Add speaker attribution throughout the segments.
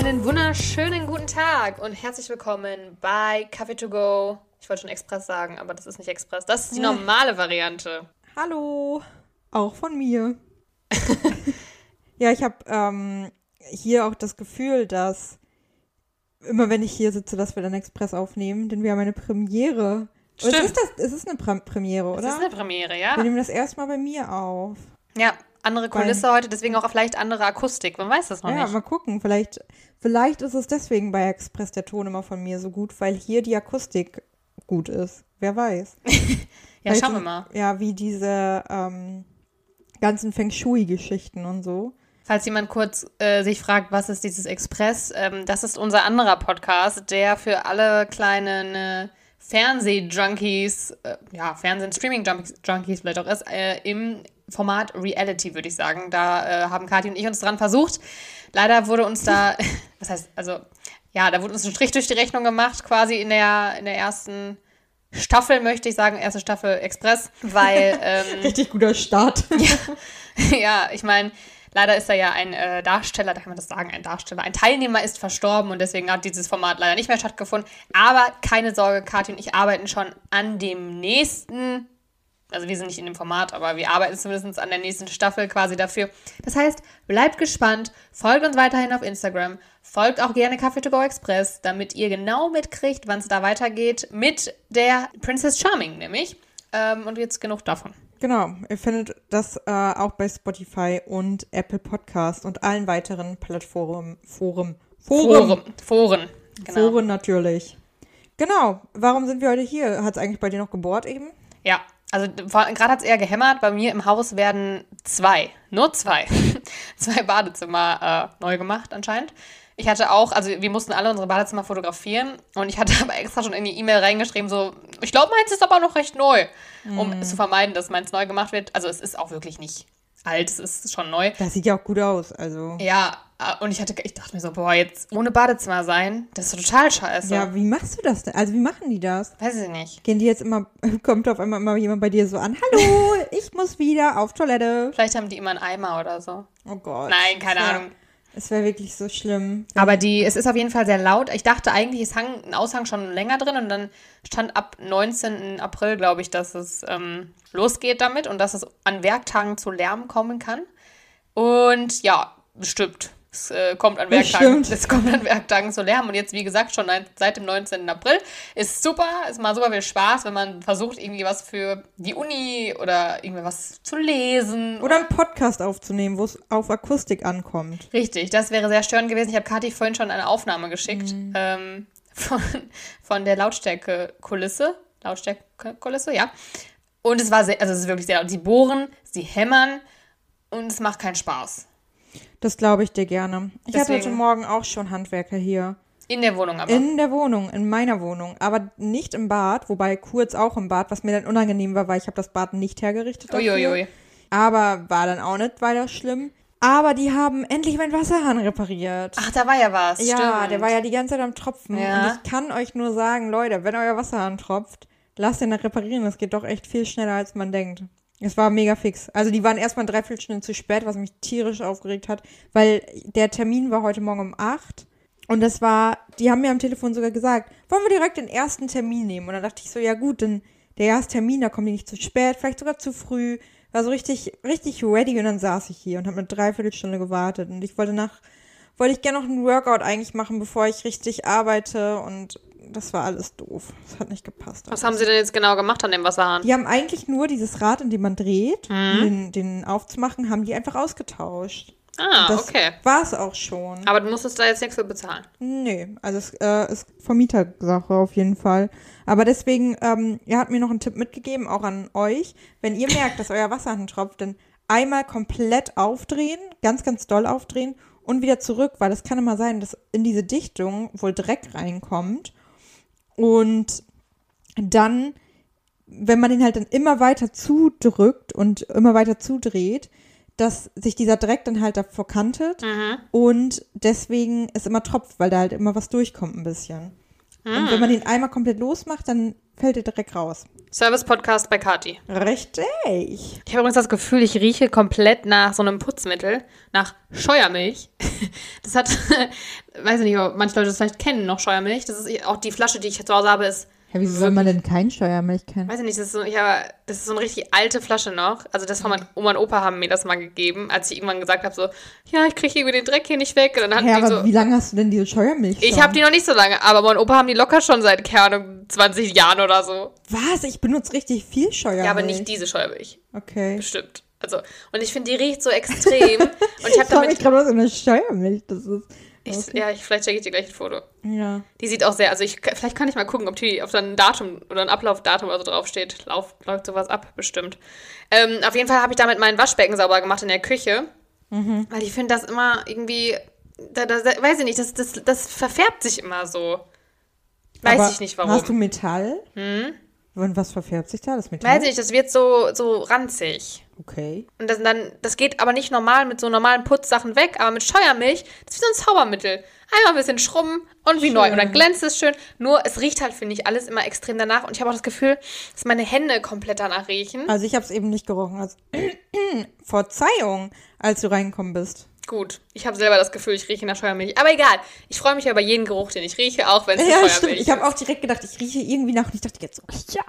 Speaker 1: Einen wunderschönen guten Tag und herzlich willkommen bei Coffee to Go. Ich wollte schon Express sagen, aber das ist nicht Express. Das ist die normale Variante.
Speaker 2: Hallo, auch von mir. ja, ich habe ähm, hier auch das Gefühl, dass immer wenn ich hier sitze, dass wir dann Express aufnehmen, denn wir haben eine Premiere.
Speaker 1: Stimmt.
Speaker 2: Es ist, das, es ist eine Pre Premiere, oder?
Speaker 1: Das ist eine Premiere,
Speaker 2: wir
Speaker 1: ja?
Speaker 2: nehmen das erstmal bei mir auf.
Speaker 1: Ja, andere Kulisse heute, deswegen auch vielleicht andere Akustik. Man weiß das noch
Speaker 2: ja,
Speaker 1: nicht.
Speaker 2: mal gucken. Vielleicht, vielleicht ist es deswegen bei Express der Ton immer von mir so gut, weil hier die Akustik gut ist. Wer weiß.
Speaker 1: Ja,
Speaker 2: Vielleicht
Speaker 1: schauen wir mal.
Speaker 2: Ja, wie diese ähm, ganzen Feng Shui-Geschichten und so.
Speaker 1: Falls jemand kurz äh, sich fragt, was ist dieses Express, ähm, das ist unser anderer Podcast, der für alle kleinen äh, Fernseh-Junkies, äh, ja, Fernsehen-Streaming-Junkies vielleicht auch ist, äh, im Format Reality, würde ich sagen. Da äh, haben Kathi und ich uns dran versucht. Leider wurde uns da, was heißt, also, ja, da wurde uns ein Strich durch die Rechnung gemacht, quasi in der, in der ersten Staffel, möchte ich sagen, erste Staffel Express, weil ähm,
Speaker 2: Richtig guter Start.
Speaker 1: ja, ich meine, leider ist da ja ein äh, Darsteller, da kann man das sagen, ein Darsteller, ein Teilnehmer ist verstorben und deswegen hat dieses Format leider nicht mehr stattgefunden. Aber keine Sorge, Kathi und ich arbeiten schon an dem nächsten, also wir sind nicht in dem Format, aber wir arbeiten zumindest an der nächsten Staffel quasi dafür. Das heißt, bleibt gespannt, folgt uns weiterhin auf Instagram, folgt auch gerne Kaffee to go Express, damit ihr genau mitkriegt, wann es da weitergeht mit der Princess Charming nämlich. Ähm, und jetzt genug davon.
Speaker 2: Genau, ihr findet das äh, auch bei Spotify und Apple Podcast und allen weiteren Plattformen. Forum. Forum.
Speaker 1: Foren. Foren. Genau.
Speaker 2: Foren natürlich. Genau, warum sind wir heute hier? Hat es eigentlich bei dir noch gebohrt eben?
Speaker 1: Ja, also gerade hat es eher gehämmert. Bei mir im Haus werden zwei, nur zwei, zwei Badezimmer äh, neu gemacht anscheinend. Ich hatte auch, also wir mussten alle unsere Badezimmer fotografieren und ich hatte aber extra schon in die E-Mail reingeschrieben, so, ich glaube, meins ist aber noch recht neu, um zu vermeiden, dass meins neu gemacht wird. Also es ist auch wirklich nicht alt, es ist schon neu.
Speaker 2: Das sieht ja auch gut aus, also.
Speaker 1: Ja, und ich hatte, ich dachte mir so, boah, jetzt ohne Badezimmer sein, das ist total scheiße.
Speaker 2: Ja, wie machst du das denn? Also, wie machen die das?
Speaker 1: Weiß ich nicht.
Speaker 2: Gehen die jetzt immer, kommt auf einmal immer jemand bei dir so an, hallo, ich muss wieder auf Toilette.
Speaker 1: Vielleicht haben die immer einen Eimer oder so.
Speaker 2: Oh Gott.
Speaker 1: Nein, keine Ahnung.
Speaker 2: Es wäre wirklich so schlimm.
Speaker 1: Aber die, es ist auf jeden Fall sehr laut. Ich dachte eigentlich, es hang ein Aushang schon länger drin und dann stand ab 19. April, glaube ich, dass es ähm, losgeht damit und dass es an Werktagen zu Lärm kommen kann. Und ja, bestimmt. Es äh, kommt an Werktagen. Es kommt an Werktagen zu Lärm. Und jetzt, wie gesagt, schon seit dem 19. April. Ist super, ist mal super viel Spaß, wenn man versucht, irgendwie was für die Uni oder irgendwie was zu lesen
Speaker 2: Oder einen Podcast aufzunehmen, wo es auf Akustik ankommt.
Speaker 1: Richtig, das wäre sehr störend gewesen. Ich habe Kathi vorhin schon eine Aufnahme geschickt ähm, von, von der Lautstärke-Kulisse. Lautstärke-Kulisse, ja. Und es war sehr, also es ist wirklich sehr laut. Sie bohren, sie hämmern und es macht keinen Spaß.
Speaker 2: Das glaube ich dir gerne. Ich hatte
Speaker 1: Deswegen-
Speaker 2: heute Morgen auch schon Handwerker hier.
Speaker 1: In der Wohnung aber.
Speaker 2: In der Wohnung, in meiner Wohnung, aber nicht im Bad, wobei kurz auch im Bad, was mir dann unangenehm war, weil ich habe das Bad nicht hergerichtet. dafür.
Speaker 1: Uiuiui.
Speaker 2: Aber war dann auch nicht weiter schlimm. Aber die haben endlich meinen Wasserhahn repariert.
Speaker 1: Ach, da war ja was.
Speaker 2: ja,
Speaker 1: stimmt.
Speaker 2: der war ja die ganze Zeit am Tropfen.
Speaker 1: Ja.
Speaker 2: Und ich kann euch nur sagen, Leute, wenn euer Wasserhahn tropft, lasst den reparieren. Das geht doch echt viel schneller, als man denkt. Es war mega fix. Also die waren erstmal drei Viertelstunden zu spät, was mich tierisch aufgeregt hat, weil der Termin war heute Morgen um acht. Und das war, die haben mir am Telefon sogar gesagt, wollen wir direkt den ersten Termin nehmen? Und dann dachte ich so, ja gut, dann der erste Termin, da kommen die nicht zu spät, vielleicht sogar zu früh. War so richtig, richtig ready und dann saß ich hier und habe eine Dreiviertelstunde gewartet. Und ich wollte nach, wollte ich gerne noch einen Workout eigentlich machen, bevor ich richtig arbeite und das war alles doof. Das hat nicht gepasst.
Speaker 1: Was haben sie denn jetzt genau gemacht an dem Wasserhahn?
Speaker 2: Die haben eigentlich nur dieses Rad, in dem man dreht,
Speaker 1: Mhm.
Speaker 2: um den, den aufzumachen, haben die einfach ausgetauscht.
Speaker 1: Ah,
Speaker 2: das
Speaker 1: okay.
Speaker 2: war es auch schon.
Speaker 1: Aber du musstest da jetzt nichts für bezahlen.
Speaker 2: Nee, also es äh, ist Vermietersache auf jeden Fall. Aber deswegen, ähm, er hat mir noch einen Tipp mitgegeben, auch an euch. Wenn ihr merkt, dass euer Wasserhahn tropft, dann einmal komplett aufdrehen, ganz, ganz doll aufdrehen und wieder zurück, weil es kann immer sein, dass in diese Dichtung wohl Dreck reinkommt. Und dann, wenn man den halt dann immer weiter zudrückt und immer weiter zudreht, dass sich dieser Dreck dann halt da verkantet und deswegen es immer tropft, weil da halt immer was durchkommt ein bisschen. Und wenn man den einmal komplett losmacht, dann fällt der Dreck raus.
Speaker 1: Service-Podcast bei Kati.
Speaker 2: Richtig.
Speaker 1: Ich habe übrigens das Gefühl, ich rieche komplett nach so einem Putzmittel, nach Scheuermilch. das hat, weiß ich nicht, ob manche Leute das vielleicht kennen, noch Scheuermilch. Das ist auch die Flasche, die ich zu Hause habe, ist
Speaker 2: Ja, wieso soll man denn kein Steuermilch kennen?
Speaker 1: Weiß ich nicht, das ist so, ich habe, das ist so eine richtig alte Flasche noch. Also das von meinem Oma und Opa haben mir das mal gegeben, als ich irgendwann gesagt habe, so, ja, ich kriege irgendwie den Dreck hier nicht weg. Und dann hatten
Speaker 2: Ja,
Speaker 1: die
Speaker 2: aber
Speaker 1: so,
Speaker 2: wie lange hast du denn diese Steuermilch
Speaker 1: ich
Speaker 2: schon?
Speaker 1: habe die noch nicht so lange, aber mein Opa haben die locker schon seit, keine Ahnung, 20 Jahren oder so.
Speaker 2: Was? Ich benutze richtig viel Steuermilch.
Speaker 1: Ja, aber nicht diese Scheuermilch.
Speaker 2: Okay.
Speaker 1: Bestimmt. Also, und ich finde, die riecht so extrem. und ich
Speaker 2: Ich
Speaker 1: habe damit.
Speaker 2: gerade, was für eine Steuermilch das ist.
Speaker 1: Ich, ja, ich, vielleicht schicke ich dir gleich ein Foto.
Speaker 2: Ja.
Speaker 1: Die sieht auch sehr, also ich, vielleicht kann ich mal gucken, ob die auf ein Datum oder ein Ablaufdatum oder so draufsteht. Lauf, läuft sowas ab, bestimmt. Ähm, auf jeden Fall habe ich damit mein Waschbecken sauber gemacht in der Küche.
Speaker 2: Mhm.
Speaker 1: Weil ich finde das immer irgendwie, da, da, da, weiß ich nicht, das, das, das verfärbt sich immer so. Weiß
Speaker 2: aber
Speaker 1: ich nicht warum.
Speaker 2: Hast du Metall? Hm? Und was verfärbt sich da? Das Metall?
Speaker 1: weiß ich nicht, das wird so, so ranzig.
Speaker 2: Okay.
Speaker 1: Und das, dann, das geht aber nicht normal mit so normalen Putzsachen weg, aber mit Scheuermilch, das ist wie so ein Zaubermittel. Einmal ein bisschen schrubben und wie neu. Und dann glänzt es schön. Nur, es riecht halt, finde ich, alles immer extrem danach. Und ich habe auch das Gefühl, dass meine Hände komplett danach riechen.
Speaker 2: Also ich habe es eben nicht gerochen. Also Verzeihung, als du reingekommen bist.
Speaker 1: Gut, ich habe selber das Gefühl, ich rieche nach Scheuermilch. Aber egal, ich freue mich ja über jeden Geruch, den ich rieche, auch wenn es
Speaker 2: Ja,
Speaker 1: Scheuermilch
Speaker 2: stimmt. Ich habe auch direkt gedacht, ich rieche irgendwie nach. Und ich dachte jetzt so, ja,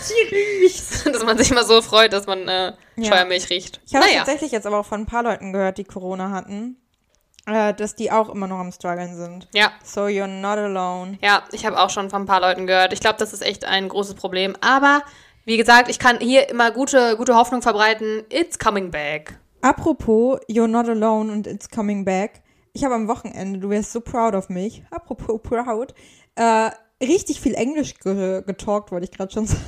Speaker 2: sie riecht.
Speaker 1: ist. Dass man sich immer so freut, dass man äh,
Speaker 2: Ja.
Speaker 1: Scheuermilch riecht.
Speaker 2: Ich habe
Speaker 1: naja.
Speaker 2: tatsächlich jetzt aber auch von ein paar Leuten gehört, die Corona hatten, äh, dass die auch immer noch am struggeln sind.
Speaker 1: Ja,
Speaker 2: So you're not alone.
Speaker 1: Ja, ich habe auch schon von ein paar Leuten gehört. Ich glaube, das ist echt ein großes Problem. Aber wie gesagt, ich kann hier immer gute, gute Hoffnung verbreiten. It's coming back.
Speaker 2: Apropos You're not alone und It's coming back. Ich habe am Wochenende, du wärst so proud of mich, apropos proud, äh, richtig viel Englisch ge getalkt, wollte ich gerade schon sagen,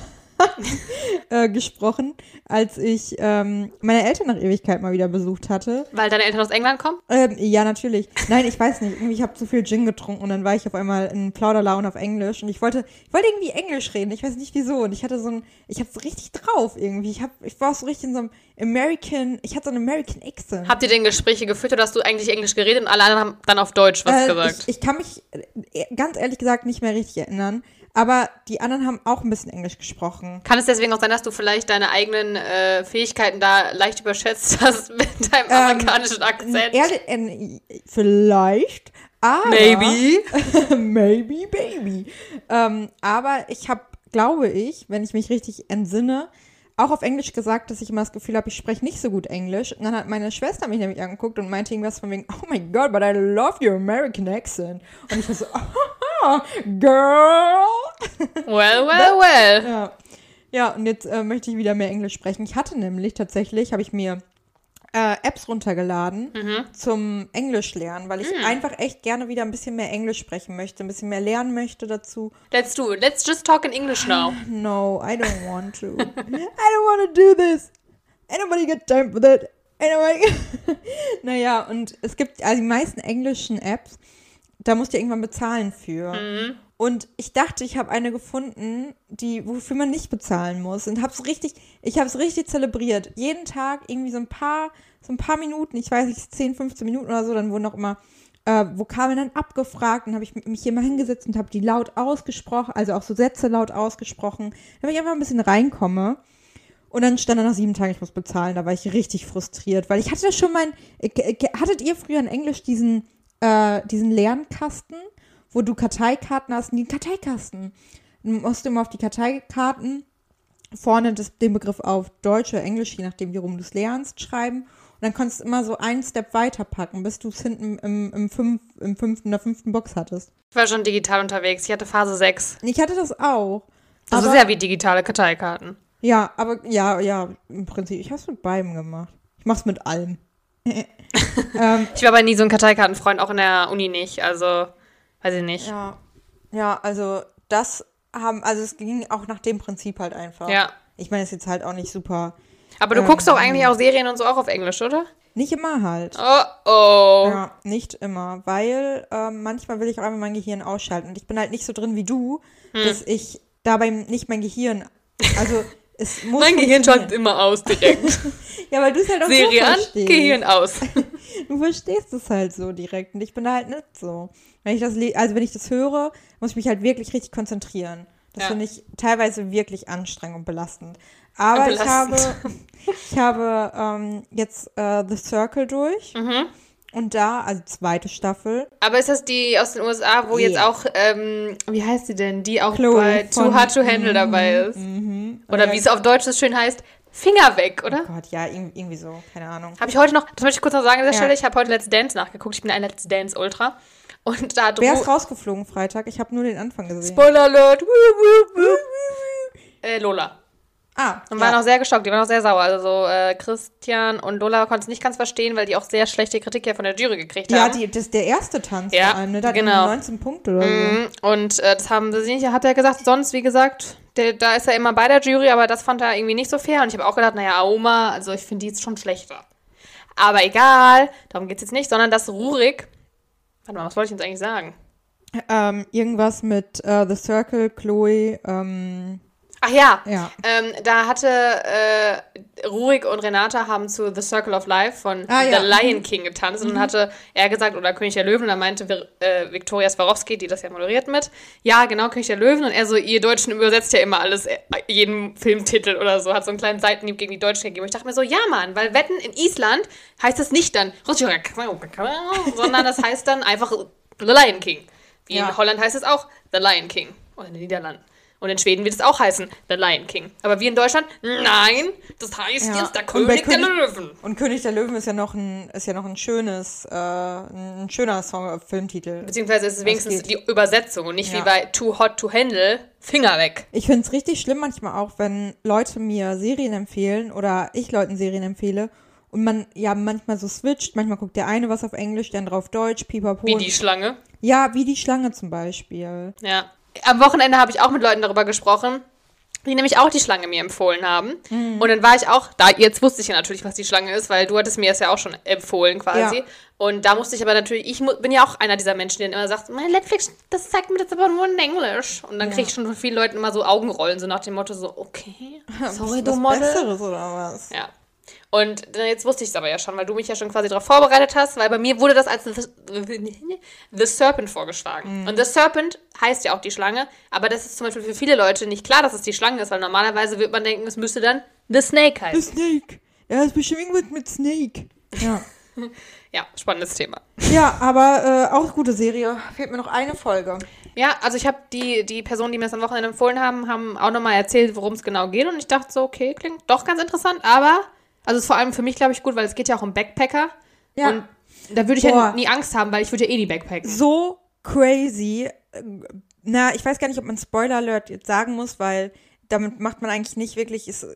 Speaker 2: äh, gesprochen, als ich ähm, meine Eltern nach Ewigkeit mal wieder besucht hatte.
Speaker 1: Weil deine Eltern aus England kommen?
Speaker 2: Ähm, ja, natürlich. Nein, ich weiß nicht. Irgendwie, ich habe zu viel Gin getrunken und dann war ich auf einmal in Plauderlaune auf Englisch und ich wollte, ich wollte irgendwie Englisch reden. Ich weiß nicht wieso. Und ich hatte so ein, ich habe so richtig drauf irgendwie. Ich hab, ich war so richtig in so einem American, ich hatte so einen American Accent.
Speaker 1: Habt ihr denn Gespräche geführt oder hast du eigentlich Englisch geredet und alle anderen haben dann auf Deutsch was
Speaker 2: Äh,
Speaker 1: gesagt?
Speaker 2: Ich, ich kann mich äh, ganz ehrlich gesagt nicht mehr richtig erinnern. Aber die anderen haben auch ein bisschen Englisch gesprochen.
Speaker 1: Kann es deswegen auch sein, dass du vielleicht deine eigenen äh, Fähigkeiten da leicht überschätzt hast mit deinem
Speaker 2: Ähm,
Speaker 1: amerikanischen Akzent?
Speaker 2: Ehrlich, äh, vielleicht, aber
Speaker 1: Maybe.
Speaker 2: Maybe, baby. Ähm, aber ich habe, glaube ich, wenn ich mich richtig entsinne, auch auf Englisch gesagt, dass ich immer das Gefühl habe, ich spreche nicht so gut Englisch. Und dann hat meine Schwester mich nämlich angeguckt und meinte irgendwas von wegen, oh my God, but I love your American accent. Und ich war so, oh, girl.
Speaker 1: Well, well, well.
Speaker 2: Ja, ja und jetzt äh, möchte ich wieder mehr Englisch sprechen. Ich hatte nämlich tatsächlich, habe ich mir äh, Apps runtergeladen zum Englisch lernen, weil ich einfach echt gerne wieder ein bisschen mehr Englisch sprechen möchte, ein bisschen mehr lernen möchte dazu.
Speaker 1: Let's do it. Let's just talk in English now.
Speaker 2: No, I don't want to. I don't want to do this. Ain't nobody got time for that. Nobody. naja, und es gibt also die meisten englischen Apps, da musst du irgendwann bezahlen für. Und ich dachte, ich habe eine gefunden, die, wofür man nicht bezahlen muss. Und hab's richtig, ich habe es richtig zelebriert. Jeden Tag irgendwie so ein paar, so ein paar Minuten, ich weiß nicht, 10, 15 Minuten oder so, dann wurden auch immer äh, Vokabeln dann abgefragt. Dann habe ich mich hier mal hingesetzt und habe die laut ausgesprochen, also auch so Sätze laut ausgesprochen, damit ich einfach ein bisschen reinkomme. Und dann stand da nach sieben Tagen, ich muss bezahlen. Da war ich richtig frustriert, weil ich hatte das schon mein. äh, Hattet ihr früher in Englisch diesen, äh, diesen Lernkasten, wo du Karteikarten hast? Den Karteikasten. Du musst immer auf die Karteikarten vorne das, den Begriff auf Deutsch oder Englisch, je nachdem, wie rum du es lernst, schreiben. Und dann konntest du immer so einen Step weiterpacken, bis du es hinten im, im, fünf, im fünften, in der fünften Box hattest.
Speaker 1: Ich war schon digital unterwegs. Ich hatte Phase 6.
Speaker 2: Ich hatte das auch.
Speaker 1: Das ist ja wie digitale Karteikarten.
Speaker 2: Ja, aber ja, ja, im Prinzip. Ich habe es mit beidem gemacht. Ich mach's mit allem. Ähm,
Speaker 1: Ich war aber nie so ein Karteikartenfreund, auch in der Uni nicht. Also, weiß ich nicht.
Speaker 2: ja, ja, also das haben, also es ging auch nach dem Prinzip halt einfach.
Speaker 1: Ja.
Speaker 2: Ich meine, es ist jetzt halt auch nicht super,
Speaker 1: Aber du
Speaker 2: Ähm,
Speaker 1: guckst doch eigentlich auch Serien und so auch auf Englisch, oder?
Speaker 2: nicht immer halt.
Speaker 1: Oh, oh.
Speaker 2: Ja, nicht immer, weil ähm, manchmal will ich auch einfach mein Gehirn ausschalten. Und ich bin halt nicht so drin wie du,
Speaker 1: Hm.
Speaker 2: dass ich dabei nicht mein Gehirn, also
Speaker 1: Mein Gehirn schaltet
Speaker 2: funktionieren.
Speaker 1: immer aus direkt.
Speaker 2: Ja, weil du es halt auch
Speaker 1: Serie
Speaker 2: so
Speaker 1: an,
Speaker 2: verstehst.
Speaker 1: Gehirn aus.
Speaker 2: Du verstehst es halt so direkt und ich bin da halt nicht so. Wenn ich das, also wenn ich das höre, muss ich mich halt wirklich richtig konzentrieren. Das
Speaker 1: Ja.
Speaker 2: finde ich teilweise wirklich anstrengend und belastend. Aber ich habe,
Speaker 1: Belastend.
Speaker 2: ich habe ähm, jetzt äh, The Circle durch
Speaker 1: Mhm.
Speaker 2: Und da, also zweite Staffel.
Speaker 1: Aber ist das die aus den USA, wo jetzt
Speaker 2: Ja.
Speaker 1: auch, ähm, wie heißt sie denn, die auch
Speaker 2: Chloe
Speaker 1: bei Too Hard to Handle dabei ist? Oder
Speaker 2: Ja.
Speaker 1: wie es auf Deutsch so schön heißt, Finger weg, oder?
Speaker 2: Gott, ja, irg- irgendwie so, keine Ahnung.
Speaker 1: Habe ich heute noch, das möchte ich kurz noch sagen an der
Speaker 2: Ja.
Speaker 1: Stelle, ich habe heute Let's Dance nachgeguckt. Ich bin ein Let's Dance Ultra. Und da
Speaker 2: Wer ist rausgeflogen Freitag? Ich habe nur den Anfang gesehen.
Speaker 1: Spoiler Alert, äh, Lola.
Speaker 2: Ah,
Speaker 1: Und
Speaker 2: ja.
Speaker 1: waren auch sehr geschockt, die waren auch sehr sauer. Also so, äh, Christian und Lola konnten es nicht ganz verstehen, weil die auch sehr schlechte Kritik ja von der Jury gekriegt
Speaker 2: ja,
Speaker 1: haben.
Speaker 2: die, das ist der erste Tanz
Speaker 1: Ja,
Speaker 2: vor allem, ne? Da
Speaker 1: genau.
Speaker 2: irgendwie 19 Punkte oder so.
Speaker 1: Mhm. Und äh, das haben sie nicht, hat er gesagt, sonst, wie gesagt, der, da ist er immer bei der Jury, aber das fand er irgendwie nicht so fair. Und ich habe auch gedacht, naja, Aoma, also ich finde die jetzt schon schlechter. Aber egal, darum geht es jetzt nicht, sondern dass Rurik. Warte mal, was wollte ich jetzt eigentlich sagen?
Speaker 2: Ähm, irgendwas mit äh, The Circle, Chloe, ähm,
Speaker 1: Ach ja,
Speaker 2: ja.
Speaker 1: ähm, da hatte äh, Rurik und Renata haben zu The Circle of Life von
Speaker 2: Ah, ja.
Speaker 1: The Lion King getanzt und dann hatte er gesagt, oder König der Löwen, und dann meinte äh, Viktoria Swarovski, die das ja moderiert mit, ja, genau, König der Löwen und er so, ihr Deutschen übersetzt ja immer alles, äh, jeden Filmtitel oder so, hat so einen kleinen Seitenhieb gegen die Deutschen gegeben. Und ich dachte mir so, ja, Mann, weil Wetten in Island heißt das nicht dann, sondern das heißt dann einfach The Lion King. Wie
Speaker 2: Ja.
Speaker 1: in Holland heißt es auch The Lion King. Oder in den Niederlanden. Und in Schweden wird es auch heißen The Lion King. Aber wir in Deutschland, nein, das heißt
Speaker 2: Ja.
Speaker 1: jetzt der
Speaker 2: bei
Speaker 1: König der
Speaker 2: König-
Speaker 1: Löwen.
Speaker 2: Und König der Löwen ist ja noch ein, ist ja noch ein schönes, äh, ein schöner Song, Filmtitel.
Speaker 1: Beziehungsweise ist es wenigstens die Übersetzung und nicht
Speaker 2: Ja.
Speaker 1: wie bei Too Hot to Handle, Finger weg.
Speaker 2: Ich finde es richtig schlimm manchmal auch, wenn Leute mir Serien empfehlen oder ich Leuten Serien empfehle und man ja manchmal so switcht. Manchmal guckt der eine was auf Englisch, der andere auf Deutsch, pipapo.
Speaker 1: Wie die Schlange.
Speaker 2: ja, wie die Schlange zum Beispiel.
Speaker 1: Ja. Am Wochenende habe ich auch mit Leuten darüber gesprochen, die nämlich auch die Schlange mir empfohlen haben.
Speaker 2: Mhm.
Speaker 1: Und dann war ich auch, da jetzt wusste ich ja natürlich, was die Schlange ist, weil du hattest mir das ja auch schon empfohlen quasi.
Speaker 2: Ja.
Speaker 1: Und da musste ich aber natürlich, ich bin ja auch einer dieser Menschen, die dann immer sagt, mein Netflix, das zeigt mir das aber nur in Englisch. Und dann kriege ich schon von vielen Leuten immer so Augenrollen, so nach dem Motto so, okay, sorry, du Model.
Speaker 2: Besseres oder was?
Speaker 1: Ja. Und dann jetzt wusste ich es aber ja schon, weil du mich ja schon quasi darauf vorbereitet hast, weil bei mir wurde das als The, The Serpent vorgeschlagen. Und The Serpent heißt ja auch die Schlange, aber das ist zum Beispiel für viele Leute nicht klar, dass es die Schlange ist, weil normalerweise wird man denken, es müsste dann The Snake
Speaker 2: The
Speaker 1: heißen.
Speaker 2: Snake. Ja, ist bestimmt irgendwas mit Snake. Ja.
Speaker 1: Ja, spannendes Thema.
Speaker 2: ja, aber äh, auch gute Serie. Fehlt mir noch eine Folge.
Speaker 1: Ja, also ich habe die, die Personen, die mir das am Wochenende empfohlen haben, haben auch nochmal erzählt, worum es genau geht. Und ich dachte so, okay, klingt doch ganz interessant, aber, also es ist vor allem für mich, glaube ich, gut, weil es geht ja auch um Backpacker.
Speaker 2: Ja.
Speaker 1: Und da würde ich ja
Speaker 2: Boah.
Speaker 1: nie Angst haben, weil ich würde ja eh nie backpacken.
Speaker 2: so crazy. Na, ich weiß gar nicht, ob man Spoiler Alert jetzt sagen muss, weil damit macht man eigentlich nicht wirklich, ist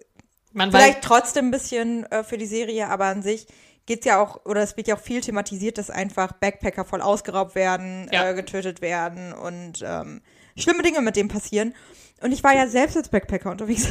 Speaker 1: Man
Speaker 2: vielleicht trotzdem ein bisschen äh, für die Serie, aber an sich geht's ja auch, oder es wird ja auch viel thematisiert, dass einfach Backpacker voll ausgeraubt werden,
Speaker 1: Ja.
Speaker 2: äh, getötet werden und ähm, schlimme Dinge mit dem passieren. Und ich war ja selbst als Backpacker unterwegs.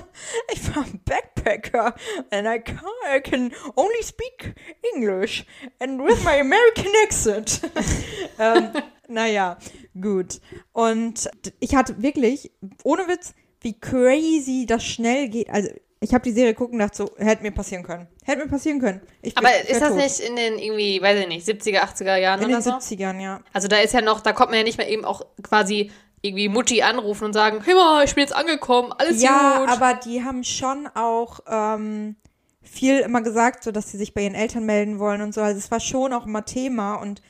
Speaker 2: ich war ein Backpacker and I can, I can only speak English and with my American accent. ähm, naja, gut. Und ich hatte wirklich, ohne Witz, wie crazy das schnell geht. Also, ich habe die Serie gucken und dachte so, hätte mir passieren können. Hätte mir passieren können. Ich
Speaker 1: Aber ist das
Speaker 2: tot.
Speaker 1: nicht in den irgendwie, weiß ich nicht, 70er, 80er Jahren
Speaker 2: In
Speaker 1: oder
Speaker 2: den
Speaker 1: so?
Speaker 2: 70ern, ja.
Speaker 1: Also da ist ja noch, da kommt man ja nicht mehr eben auch quasi irgendwie Mutti anrufen und sagen, hör mal, ich bin jetzt angekommen, alles
Speaker 2: Ja,
Speaker 1: gut.
Speaker 2: aber die haben schon auch ähm, viel immer gesagt, so dass sie sich bei ihren Eltern melden wollen und so. Also es war schon auch immer Thema und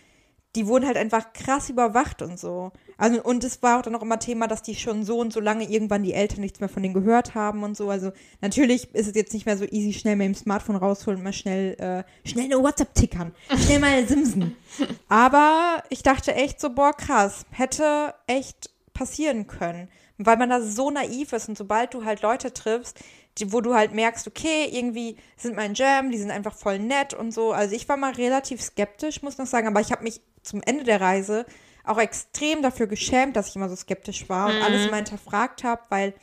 Speaker 2: die wurden halt einfach krass überwacht und so. Also und es war auch dann auch immer Thema, dass die schon so und so lange irgendwann die Eltern nichts mehr von denen gehört haben und so. Also natürlich ist es jetzt nicht mehr so easy, schnell mit dem Smartphone rausholen und mal schnell äh, schnell eine WhatsApp tickern, schnell mal Simsen. Aber ich dachte echt so, boah, krass, hätte echt passieren können. Weil man da so naiv ist und sobald du halt Leute triffst, die, wo du halt merkst, okay, irgendwie sind mein Jam, die sind einfach voll nett und so. Also ich war mal relativ skeptisch, muss noch sagen, aber ich habe mich zum Ende der Reise auch extrem dafür geschämt, dass ich immer so skeptisch war und alles immer hinterfragt habe, weil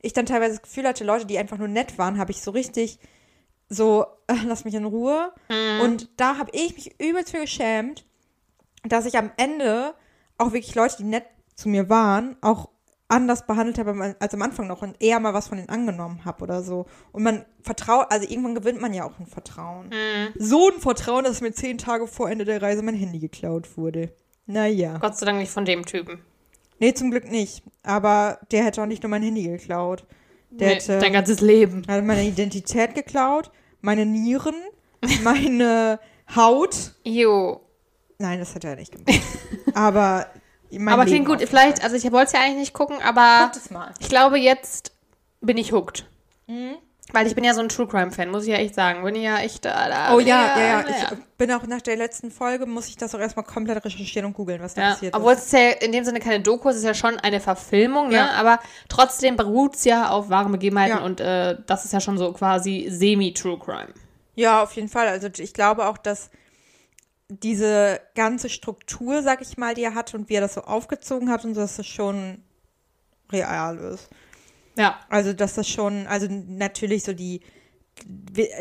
Speaker 2: ich dann teilweise das Gefühl hatte, Leute, die einfach nur nett waren, habe ich so richtig so, äh, lass mich in Ruhe. Und da habe ich mich übelst für geschämt, dass ich am Ende auch wirklich Leute, die nett zu mir waren, auch anders behandelt habe als am Anfang noch und eher mal was von denen angenommen habe oder so. Und man vertraut, also irgendwann gewinnt man ja auch ein Vertrauen. So ein Vertrauen, dass mir zehn Tage vor Ende der Reise mein Handy geklaut wurde. Naja.
Speaker 1: Gott sei Dank nicht von dem Typen.
Speaker 2: Nee, zum Glück nicht. Aber der hätte auch nicht nur mein Handy geklaut. Der
Speaker 1: Nee,
Speaker 2: hätte,
Speaker 1: dein ganzes Leben.
Speaker 2: hat meine Identität geklaut, meine Nieren, meine Haut.
Speaker 1: Jo.
Speaker 2: Nein, das hat er nicht gemacht. aber
Speaker 1: aber
Speaker 2: Leben
Speaker 1: klingt gut. Vielleicht, also ich wollte es ja eigentlich nicht gucken, aber
Speaker 2: es
Speaker 1: ich glaube, jetzt bin ich hooked.
Speaker 2: Mhm.
Speaker 1: Weil ich bin ja so ein True Crime Fan, muss ich ja echt sagen. Bin ja echt da. da
Speaker 2: Oh ja,
Speaker 1: ich
Speaker 2: ja, ja. Ich bin auch nach der letzten Folge, muss ich das auch erstmal komplett recherchieren und googeln, was da
Speaker 1: Ja,
Speaker 2: passiert
Speaker 1: obwohl
Speaker 2: ist.
Speaker 1: es ist ja in dem Sinne keine Doku, es ist ja schon eine Verfilmung, ne?
Speaker 2: Ja.
Speaker 1: aber trotzdem beruht es ja auf wahren Begebenheiten
Speaker 2: Ja.
Speaker 1: und äh, das ist ja schon so quasi semi-True Crime.
Speaker 2: Ja, auf jeden Fall. Also ich glaube auch, dass diese ganze Struktur, sag ich mal, die er hat und wie er das so aufgezogen hat und so, dass das schon real ist.
Speaker 1: Ja,
Speaker 2: Also, dass das schon, also natürlich so die,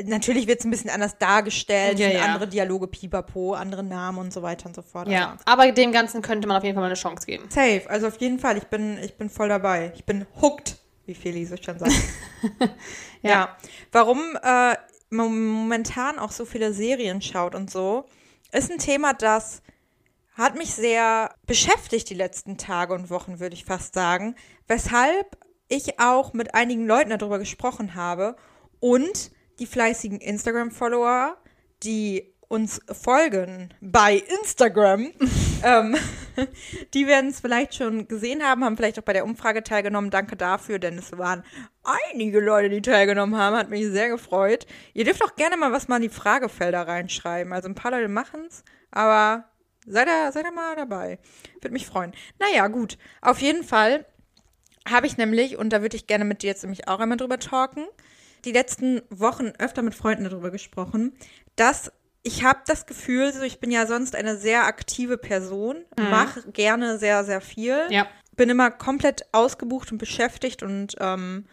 Speaker 2: natürlich wird es ein bisschen anders dargestellt,
Speaker 1: Ja, ja.
Speaker 2: andere Dialoge, pipapo, andere Namen und so weiter und so fort.
Speaker 1: ja. Aber dem Ganzen könnte man auf jeden Fall mal eine Chance geben.
Speaker 2: Safe, also auf jeden Fall, ich bin, ich bin voll dabei. Ich bin hooked, wie Feli so schon sagt. ja.
Speaker 1: Ja.
Speaker 2: Warum äh, man momentan auch so viele Serien schaut und so, ist ein Thema, das hat mich sehr beschäftigt die letzten Tage und Wochen, würde ich fast sagen. Weshalb ich auch mit einigen Leuten darüber gesprochen habe und die fleißigen Instagram-Follower, die uns folgen bei Instagram, ähm, die werden es vielleicht schon gesehen haben, haben vielleicht auch bei der Umfrage teilgenommen. Danke dafür, denn es waren einige Leute, die teilgenommen haben. Hat mich sehr gefreut. Ihr dürft auch gerne mal was mal in die Fragefelder reinschreiben. Also ein paar Leute machen es, aber seid ihr, seid ihr mal dabei. Würde mich freuen. Naja, gut. Auf jeden Fall habe ich nämlich, und da würde ich gerne mit dir jetzt nämlich auch einmal drüber talken, die letzten Wochen öfter mit Freunden darüber gesprochen, dass ich habe das Gefühl, so ich bin ja sonst eine sehr aktive Person, mache gerne sehr, sehr viel,
Speaker 1: Ja.
Speaker 2: bin immer komplett ausgebucht und beschäftigt und ähm,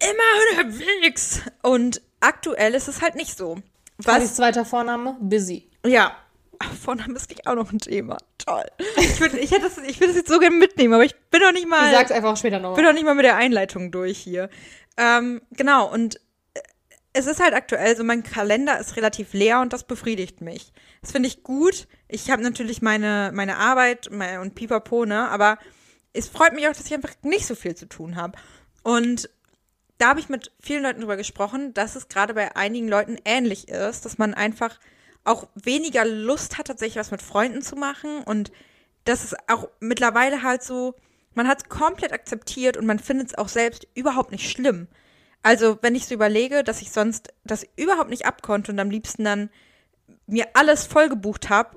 Speaker 2: immer unterwegs. Und aktuell ist es halt nicht so.
Speaker 1: Was ist zweiter Vorname? Busy.
Speaker 2: Ja. Vorname ist nicht auch noch ein Thema. Toll. Ich würde ich hätte das, ich das jetzt so gerne mitnehmen, aber ich bin doch nicht mal.
Speaker 1: Ich sag's einfach später noch.
Speaker 2: bin doch nicht mal mit der Einleitung durch hier. Ähm, genau, und es ist halt aktuell so, mein Kalender ist relativ leer und das befriedigt mich. Das finde ich gut. Ich habe natürlich meine, meine Arbeit mein, und pipapo, ne, aber es freut mich auch, dass ich einfach nicht so viel zu tun habe. Und da habe ich mit vielen Leuten drüber gesprochen, dass es gerade bei einigen Leuten ähnlich ist, dass man einfach auch weniger Lust hat, tatsächlich was mit Freunden zu machen und dass es auch mittlerweile halt so, man hat es komplett akzeptiert und man findet es auch selbst überhaupt nicht schlimm. Also, wenn ich so überlege, dass ich sonst das überhaupt nicht abkonnte und am liebsten dann mir alles vollgebucht habe,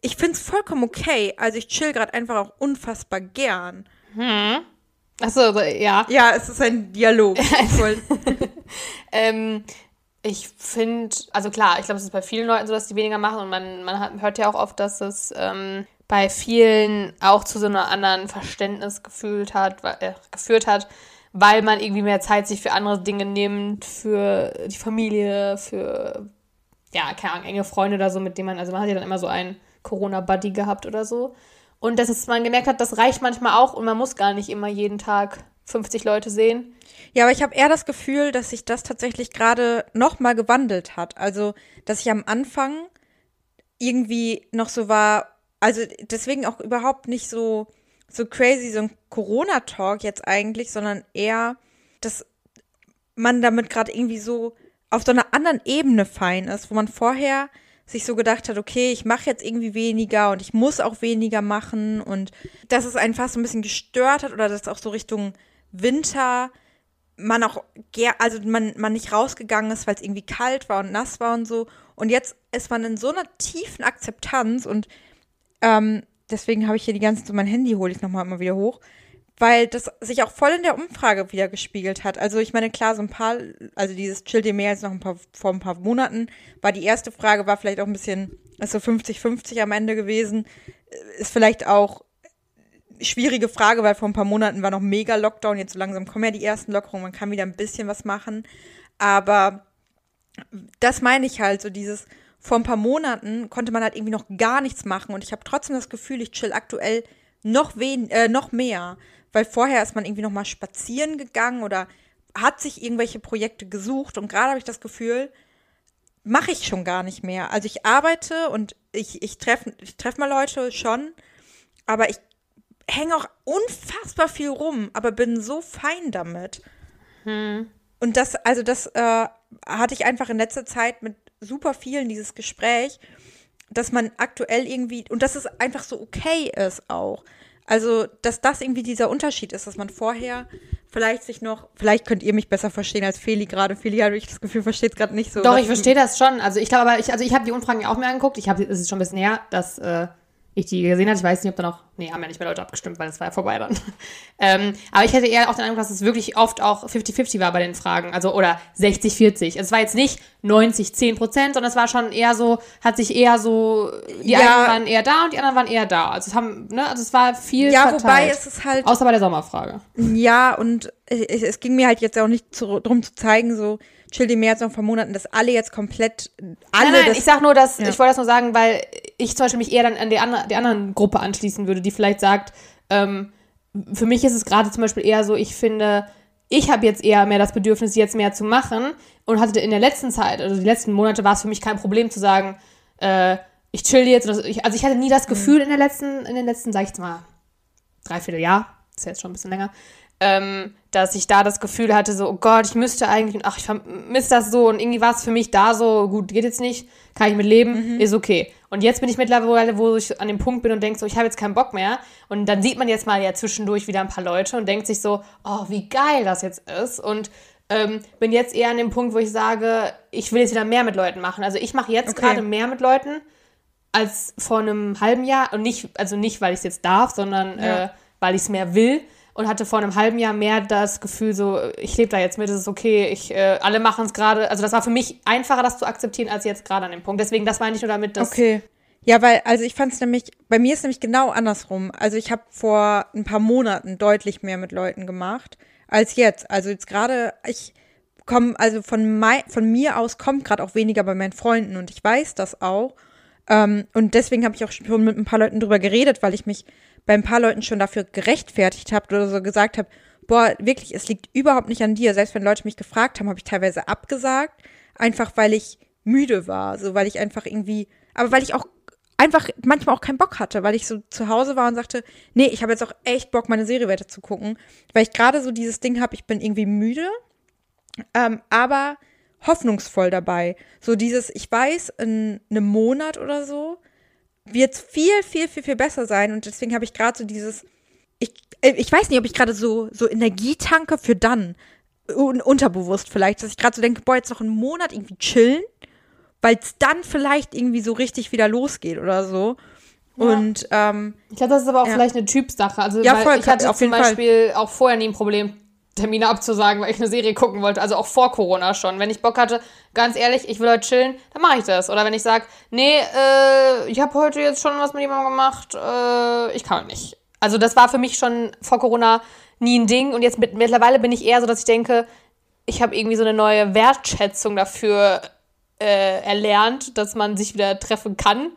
Speaker 2: ich finde es vollkommen okay. Also, ich chill gerade einfach auch unfassbar gern.
Speaker 1: Achso, also, ja.
Speaker 2: Ja, es ist ein Dialog.
Speaker 1: Ähm, ich finde, also klar, ich glaube, es ist bei vielen Leuten so, dass die weniger machen und man, man hat, hört ja auch oft, dass es ähm, bei vielen auch zu so einer anderen Verständnis gefühlt hat, äh, geführt hat, weil man irgendwie mehr Zeit sich für andere Dinge nimmt, für die Familie, für, ja, keine Ahnung, enge Freunde oder so, mit denen man, also man hat ja dann immer so einen Corona-Buddy gehabt oder so. Und dass man gemerkt hat, das reicht manchmal auch und man muss gar nicht immer jeden Tag 50 Leute sehen.
Speaker 2: Ja, aber ich habe eher das Gefühl, dass sich das tatsächlich gerade noch mal gewandelt hat. Also, dass ich am Anfang irgendwie noch so war, also deswegen auch überhaupt nicht so so crazy so ein Corona Talk jetzt eigentlich, sondern eher dass man damit gerade irgendwie so auf so einer anderen Ebene fein ist, wo man vorher sich so gedacht hat, okay, ich mache jetzt irgendwie weniger und ich muss auch weniger machen und dass es einen fast so ein bisschen gestört hat oder dass auch so Richtung Winter man auch also man, man nicht rausgegangen ist, weil es irgendwie kalt war und nass war und so. Und jetzt ist man in so einer tiefen Akzeptanz und ähm, deswegen habe ich hier die ganze Zeit mein Handy, hole ich nochmal immer wieder hoch, weil das sich auch voll in der Umfrage wieder gespiegelt hat. Also ich meine, klar, so ein paar, also dieses Chill dir mehr als noch ein paar, vor ein paar Monaten, war die erste Frage, war vielleicht auch ein bisschen, ist so 50-50 am Ende gewesen, ist vielleicht auch schwierige Frage, weil vor ein paar Monaten war noch mega Lockdown, jetzt so langsam kommen ja die ersten Lockerungen, man kann wieder ein bisschen was machen, aber das meine ich halt, so dieses, vor ein paar Monaten konnte man halt irgendwie noch gar nichts machen und ich habe trotzdem das Gefühl, ich chill aktuell noch wen, äh, noch mehr, weil vorher ist man irgendwie noch mal spazieren gegangen oder hat sich irgendwelche Projekte gesucht und gerade habe ich das Gefühl, mache ich schon gar nicht mehr. Also ich arbeite und ich, ich treffe ich treff mal Leute schon, aber ich hänge auch unfassbar viel rum, aber bin so fein damit. Und das, also das äh, hatte ich einfach in letzter Zeit mit super vielen dieses Gespräch, dass man aktuell irgendwie, und dass es einfach so okay ist auch. Also, dass das irgendwie dieser Unterschied ist, dass man vorher vielleicht sich noch, vielleicht könnt ihr mich besser verstehen als Feli gerade. Feli habe ich das Gefühl, versteht es gerade nicht so.
Speaker 1: Doch, ich verstehe das schon. Also ich glaube aber, ich, also ich habe die Umfragen ja auch mir angeguckt. Ich habe, es ist schon ein bisschen her, dass äh, ich die gesehen habe. Ich weiß nicht, ob da noch, nee, haben ja nicht mehr Leute abgestimmt, weil es war ja vorbei dann. ähm, aber ich hätte eher auch den Eindruck, dass es wirklich oft auch 50-50 war bei den Fragen. Also, oder 60-40. Es war jetzt nicht 90-10 Prozent, sondern es war schon eher so, hat sich eher so, die
Speaker 2: Ja.
Speaker 1: einen waren eher da und die anderen waren eher da. Also es haben, ne, also es war viel
Speaker 2: Ja,
Speaker 1: verteilt.
Speaker 2: wobei es ist halt,
Speaker 1: Außer bei der Sommerfrage.
Speaker 2: ja, und es, es ging mir halt jetzt auch nicht zu, drum zu zeigen, so, chill die mehr als noch paar Monaten, dass alle jetzt komplett, alle
Speaker 1: Nein, nein,
Speaker 2: das
Speaker 1: ich sag nur, dass,
Speaker 2: Ja.
Speaker 1: ich wollte das nur sagen, weil ich zum Beispiel mich eher dann an die, andere, die anderen Gruppe anschließen würde, die vielleicht sagt, ähm, für mich ist es gerade zum Beispiel eher so, ich finde, ich habe jetzt eher mehr das Bedürfnis, jetzt mehr zu machen und hatte in der letzten Zeit, also die letzten Monate, war es für mich kein Problem zu sagen, äh, ich chill jetzt. also ich hatte nie das Gefühl in der letzten, in den letzten, sag ich jetzt mal, dreiviertel Jahr, ist ja jetzt schon ein bisschen länger, ähm, dass ich da das Gefühl hatte, so, oh Gott, ich müsste eigentlich, ach, ich vermisse das so und irgendwie war es für mich da so, gut, geht jetzt nicht, kann ich mit leben, ist okay. Und jetzt bin ich mittlerweile, wo ich an dem Punkt bin und denke so, ich habe jetzt keinen Bock mehr. Und dann sieht man jetzt mal ja zwischendurch wieder ein paar Leute und denkt sich so, oh, wie geil das jetzt ist. Und ähm, bin jetzt eher an dem Punkt, wo ich sage, ich will jetzt wieder mehr mit Leuten machen. Also ich mache jetzt
Speaker 2: Okay.
Speaker 1: gerade mehr mit Leuten als vor einem halben Jahr. Und nicht, also nicht, weil ich es jetzt darf, sondern
Speaker 2: Ja.
Speaker 1: äh, weil ich es mehr will. Und hatte vor einem halben Jahr mehr das Gefühl, so, ich lebe da jetzt mit, es ist okay, ich, äh, alle machen es gerade. Also das war für mich einfacher, das zu akzeptieren, als jetzt gerade an dem Punkt. Deswegen, das meine ich nur damit, dass.
Speaker 2: Okay. Ja, weil, also ich fand es nämlich, bei mir ist nämlich genau andersrum. Also ich habe vor ein paar Monaten deutlich mehr mit Leuten gemacht als jetzt. Also jetzt gerade, ich komme, also von, mei von mir aus kommt gerade auch weniger bei meinen Freunden und ich weiß das auch. Ähm, und deswegen habe ich auch schon mit ein paar Leuten drüber geredet, weil ich mich bei ein paar Leuten schon dafür gerechtfertigt habe oder so gesagt habe, boah, wirklich, es liegt überhaupt nicht an dir. Selbst wenn Leute mich gefragt haben, habe ich teilweise abgesagt, einfach weil ich müde war, so weil ich einfach irgendwie, aber weil ich auch einfach manchmal auch keinen Bock hatte, weil ich so zu Hause war und sagte, nee, ich habe jetzt auch echt Bock, meine Serie weiter zu gucken, weil ich gerade so dieses Ding habe, ich bin irgendwie müde, ähm, aber hoffnungsvoll dabei. So dieses, ich weiß, in einem Monat oder so wird es viel, viel, viel, viel besser sein und deswegen habe ich gerade so dieses, ich, äh, ich weiß nicht, ob ich gerade so, so Energie tanke für dann, un unterbewusst vielleicht, dass ich gerade so denke, boah, jetzt noch einen Monat irgendwie chillen, weil es dann vielleicht irgendwie so richtig wieder losgeht oder so. Und ähm,
Speaker 1: Ich glaube, das ist aber auch
Speaker 2: Ja.
Speaker 1: vielleicht eine Typsache. Also,
Speaker 2: Ja, voll,
Speaker 1: ich hatte
Speaker 2: auf
Speaker 1: zum
Speaker 2: jeden Fall.
Speaker 1: Beispiel auch vorher nie ein Problem, Termine abzusagen, weil ich eine Serie gucken wollte. Also auch vor Corona schon. Wenn ich Bock hatte, ganz ehrlich, ich will heute chillen, dann mache ich das. Oder wenn ich sage, nee, äh, ich habe heute jetzt schon was mit jemandem gemacht, äh, ich kann nicht. Also das war für mich schon vor Corona nie ein Ding. Und jetzt mit, mittlerweile bin ich eher so, dass ich denke, ich habe irgendwie so eine neue Wertschätzung dafür äh, erlernt, dass man sich wieder treffen kann.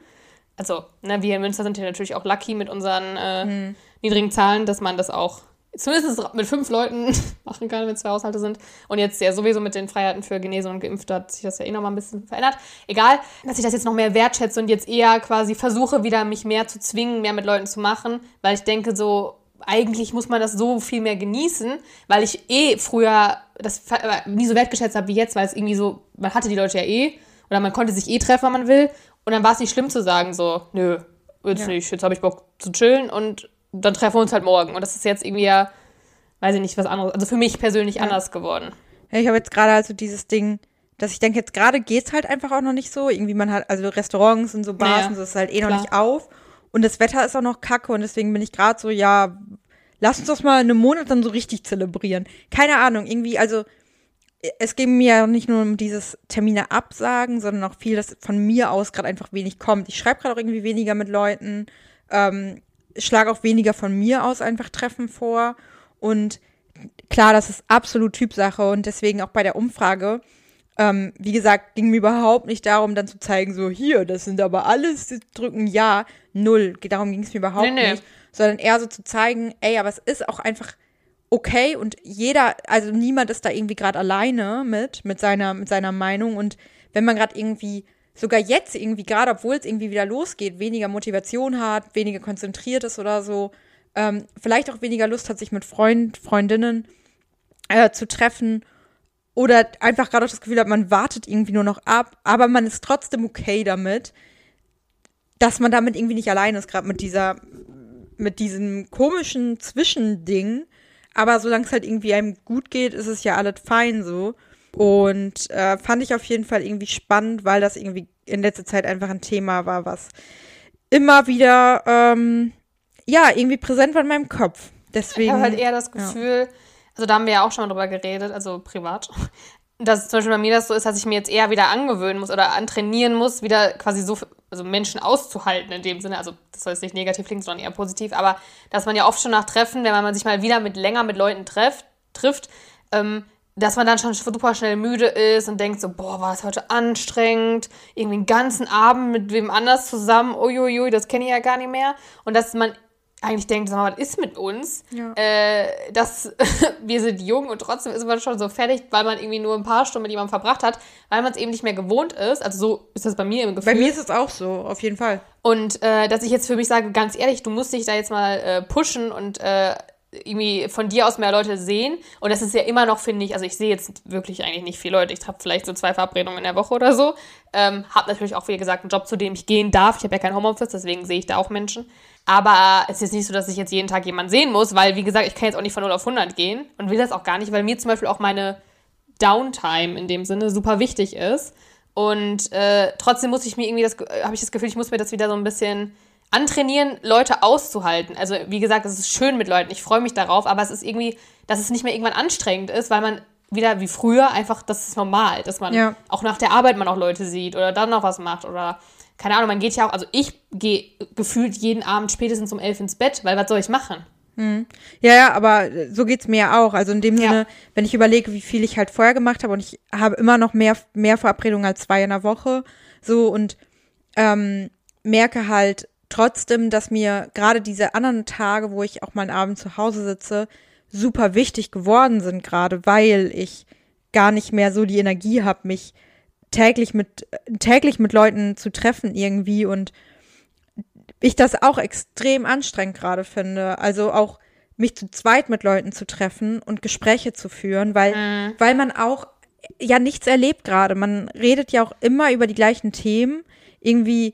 Speaker 1: Also, ne, wir in Münster sind ja natürlich auch lucky mit unseren äh,
Speaker 2: Mhm.
Speaker 1: niedrigen Zahlen, dass man das auch zumindest mit fünf Leuten machen kann, wenn zwei Haushalte sind. Und jetzt ja sowieso mit den Freiheiten für Genese und Geimpfte hat sich das ja eh noch mal ein bisschen verändert. Egal, dass ich das jetzt noch mehr wertschätze und jetzt eher quasi versuche, wieder mich mehr zu zwingen, mehr mit Leuten zu machen, weil ich denke so, eigentlich muss man das so viel mehr genießen, weil ich eh früher das ver- nie so wertgeschätzt habe wie jetzt, weil es irgendwie so, man hatte die Leute ja eh oder man konnte sich eh treffen, wenn man will. Und dann war es nicht schlimm zu sagen, so, nö, jetzt
Speaker 2: Ja.
Speaker 1: nicht, jetzt habe ich Bock zu chillen und dann treffen wir uns halt morgen. Und das ist jetzt irgendwie ja, weiß ich nicht, was anderes. Also für mich persönlich anders geworden.
Speaker 2: Ja, ich habe jetzt gerade also dieses Ding, dass ich denke, jetzt gerade geht's halt einfach auch noch nicht so. Irgendwie man hat, also Restaurants und so Bars
Speaker 1: Ja,
Speaker 2: und so ist halt eh noch
Speaker 1: klar.
Speaker 2: nicht auf. Und das Wetter ist auch noch kacke und deswegen bin ich gerade so, ja, lass uns das mal in einem Monat dann so richtig zelebrieren. Keine Ahnung, irgendwie, also es ging mir ja nicht nur um dieses Termine absagen, sondern auch viel, dass von mir aus gerade einfach wenig kommt. Ich schreibe gerade auch irgendwie weniger mit Leuten, ähm, schlage auch weniger von mir aus einfach Treffen vor. Und klar, das ist absolut Typsache und deswegen auch bei der Umfrage, ähm, wie gesagt, ging mir überhaupt nicht darum, dann zu zeigen, so hier, das sind aber alles, die drücken ja, null. Darum ging es mir überhaupt
Speaker 1: Nee, nee.
Speaker 2: nicht. Sondern eher so zu zeigen, ey, aber es ist auch einfach okay und jeder, also niemand ist da irgendwie gerade alleine mit, mit seiner, mit seiner Meinung. Und wenn man gerade irgendwie, sogar jetzt irgendwie, gerade obwohl es irgendwie wieder losgeht, weniger Motivation hat, weniger konzentriert ist oder so, ähm, vielleicht auch weniger Lust hat, sich mit Freund, Freundinnen äh, zu treffen, oder einfach gerade auch das Gefühl hat, man wartet irgendwie nur noch ab, aber man ist trotzdem okay damit, dass man damit irgendwie nicht allein ist, gerade mit dieser, mit diesem komischen Zwischending. Aber solange es halt irgendwie einem gut geht, ist es ja alles fein so. Und äh, fand ich auf jeden Fall irgendwie spannend, weil das irgendwie in letzter Zeit einfach ein Thema war, was immer wieder, ähm, ja, irgendwie präsent war in meinem Kopf. Deswegen. Ich
Speaker 1: habe halt eher das Gefühl, ja. also da haben wir ja auch schon mal drüber geredet, also privat, dass zum Beispiel bei mir das so ist, dass ich mir jetzt eher wieder angewöhnen muss oder antrainieren muss, wieder quasi so also Menschen auszuhalten in dem Sinne. Also das soll jetzt nicht negativ klingen, sondern eher positiv, aber dass man ja oft schon nach Treffen, wenn man sich mal wieder mit länger mit Leuten trefft, trifft, ähm, dass man dann schon super schnell müde ist und denkt so, boah, war das heute anstrengend, irgendwie einen ganzen Abend mit wem anders zusammen, uiuiui, das kenne ich ja gar nicht mehr. Und dass man eigentlich denkt, sag mal, was ist mit uns? Ja. Äh, dass wir sind jung und trotzdem ist man schon so fertig, weil man irgendwie nur ein paar Stunden mit jemandem verbracht hat, weil man es eben nicht mehr gewohnt ist. Also so ist das bei mir im Gefühl.
Speaker 2: Bei mir ist es auch so, auf jeden Fall.
Speaker 1: Und äh, dass ich jetzt für mich sage, ganz ehrlich, du musst dich da jetzt mal äh, pushen und äh, irgendwie von dir aus mehr Leute sehen. Und das ist ja immer noch, finde ich, also ich sehe jetzt wirklich eigentlich nicht viele Leute. Ich habe vielleicht so zwei Verabredungen in der Woche oder so. Ähm, habe natürlich auch, wie gesagt, einen Job, zu dem ich gehen darf. Ich habe ja kein Homeoffice, deswegen sehe ich da auch Menschen. Aber es ist nicht so, dass ich jetzt jeden Tag jemanden sehen muss, weil, wie gesagt, ich kann jetzt auch nicht von 0 auf 100 gehen und will das auch gar nicht, weil mir zum Beispiel auch meine Downtime in dem Sinne super wichtig ist. Und äh, trotzdem muss ich mir irgendwie das, habe ich das Gefühl, ich muss mir das wieder so ein bisschen antrainieren, Leute auszuhalten. Also wie gesagt, es ist schön mit Leuten, ich freue mich darauf, aber es ist irgendwie, dass es nicht mehr irgendwann anstrengend ist, weil man wieder wie früher einfach, das ist normal, dass man ja. auch nach der Arbeit man auch Leute sieht oder dann noch was macht oder keine Ahnung, man geht ja auch, also ich gehe gefühlt jeden Abend spätestens um elf ins Bett, weil was soll ich machen?
Speaker 2: Hm. Ja, ja, aber so geht es mir ja auch. Also in dem ja. Sinne, wenn ich überlege, wie viel ich halt vorher gemacht habe und ich habe immer noch mehr, mehr Verabredungen als zwei in der Woche, so und ähm, merke halt, trotzdem, dass mir gerade diese anderen Tage, wo ich auch mal einen Abend zu Hause sitze, super wichtig geworden sind, gerade weil ich gar nicht mehr so die Energie habe, mich täglich mit, täglich mit Leuten zu treffen irgendwie und ich das auch extrem anstrengend gerade finde. Also auch mich zu zweit mit Leuten zu treffen und Gespräche zu führen, weil, mhm. weil man auch ja nichts erlebt gerade. Man redet ja auch immer über die gleichen Themen. Irgendwie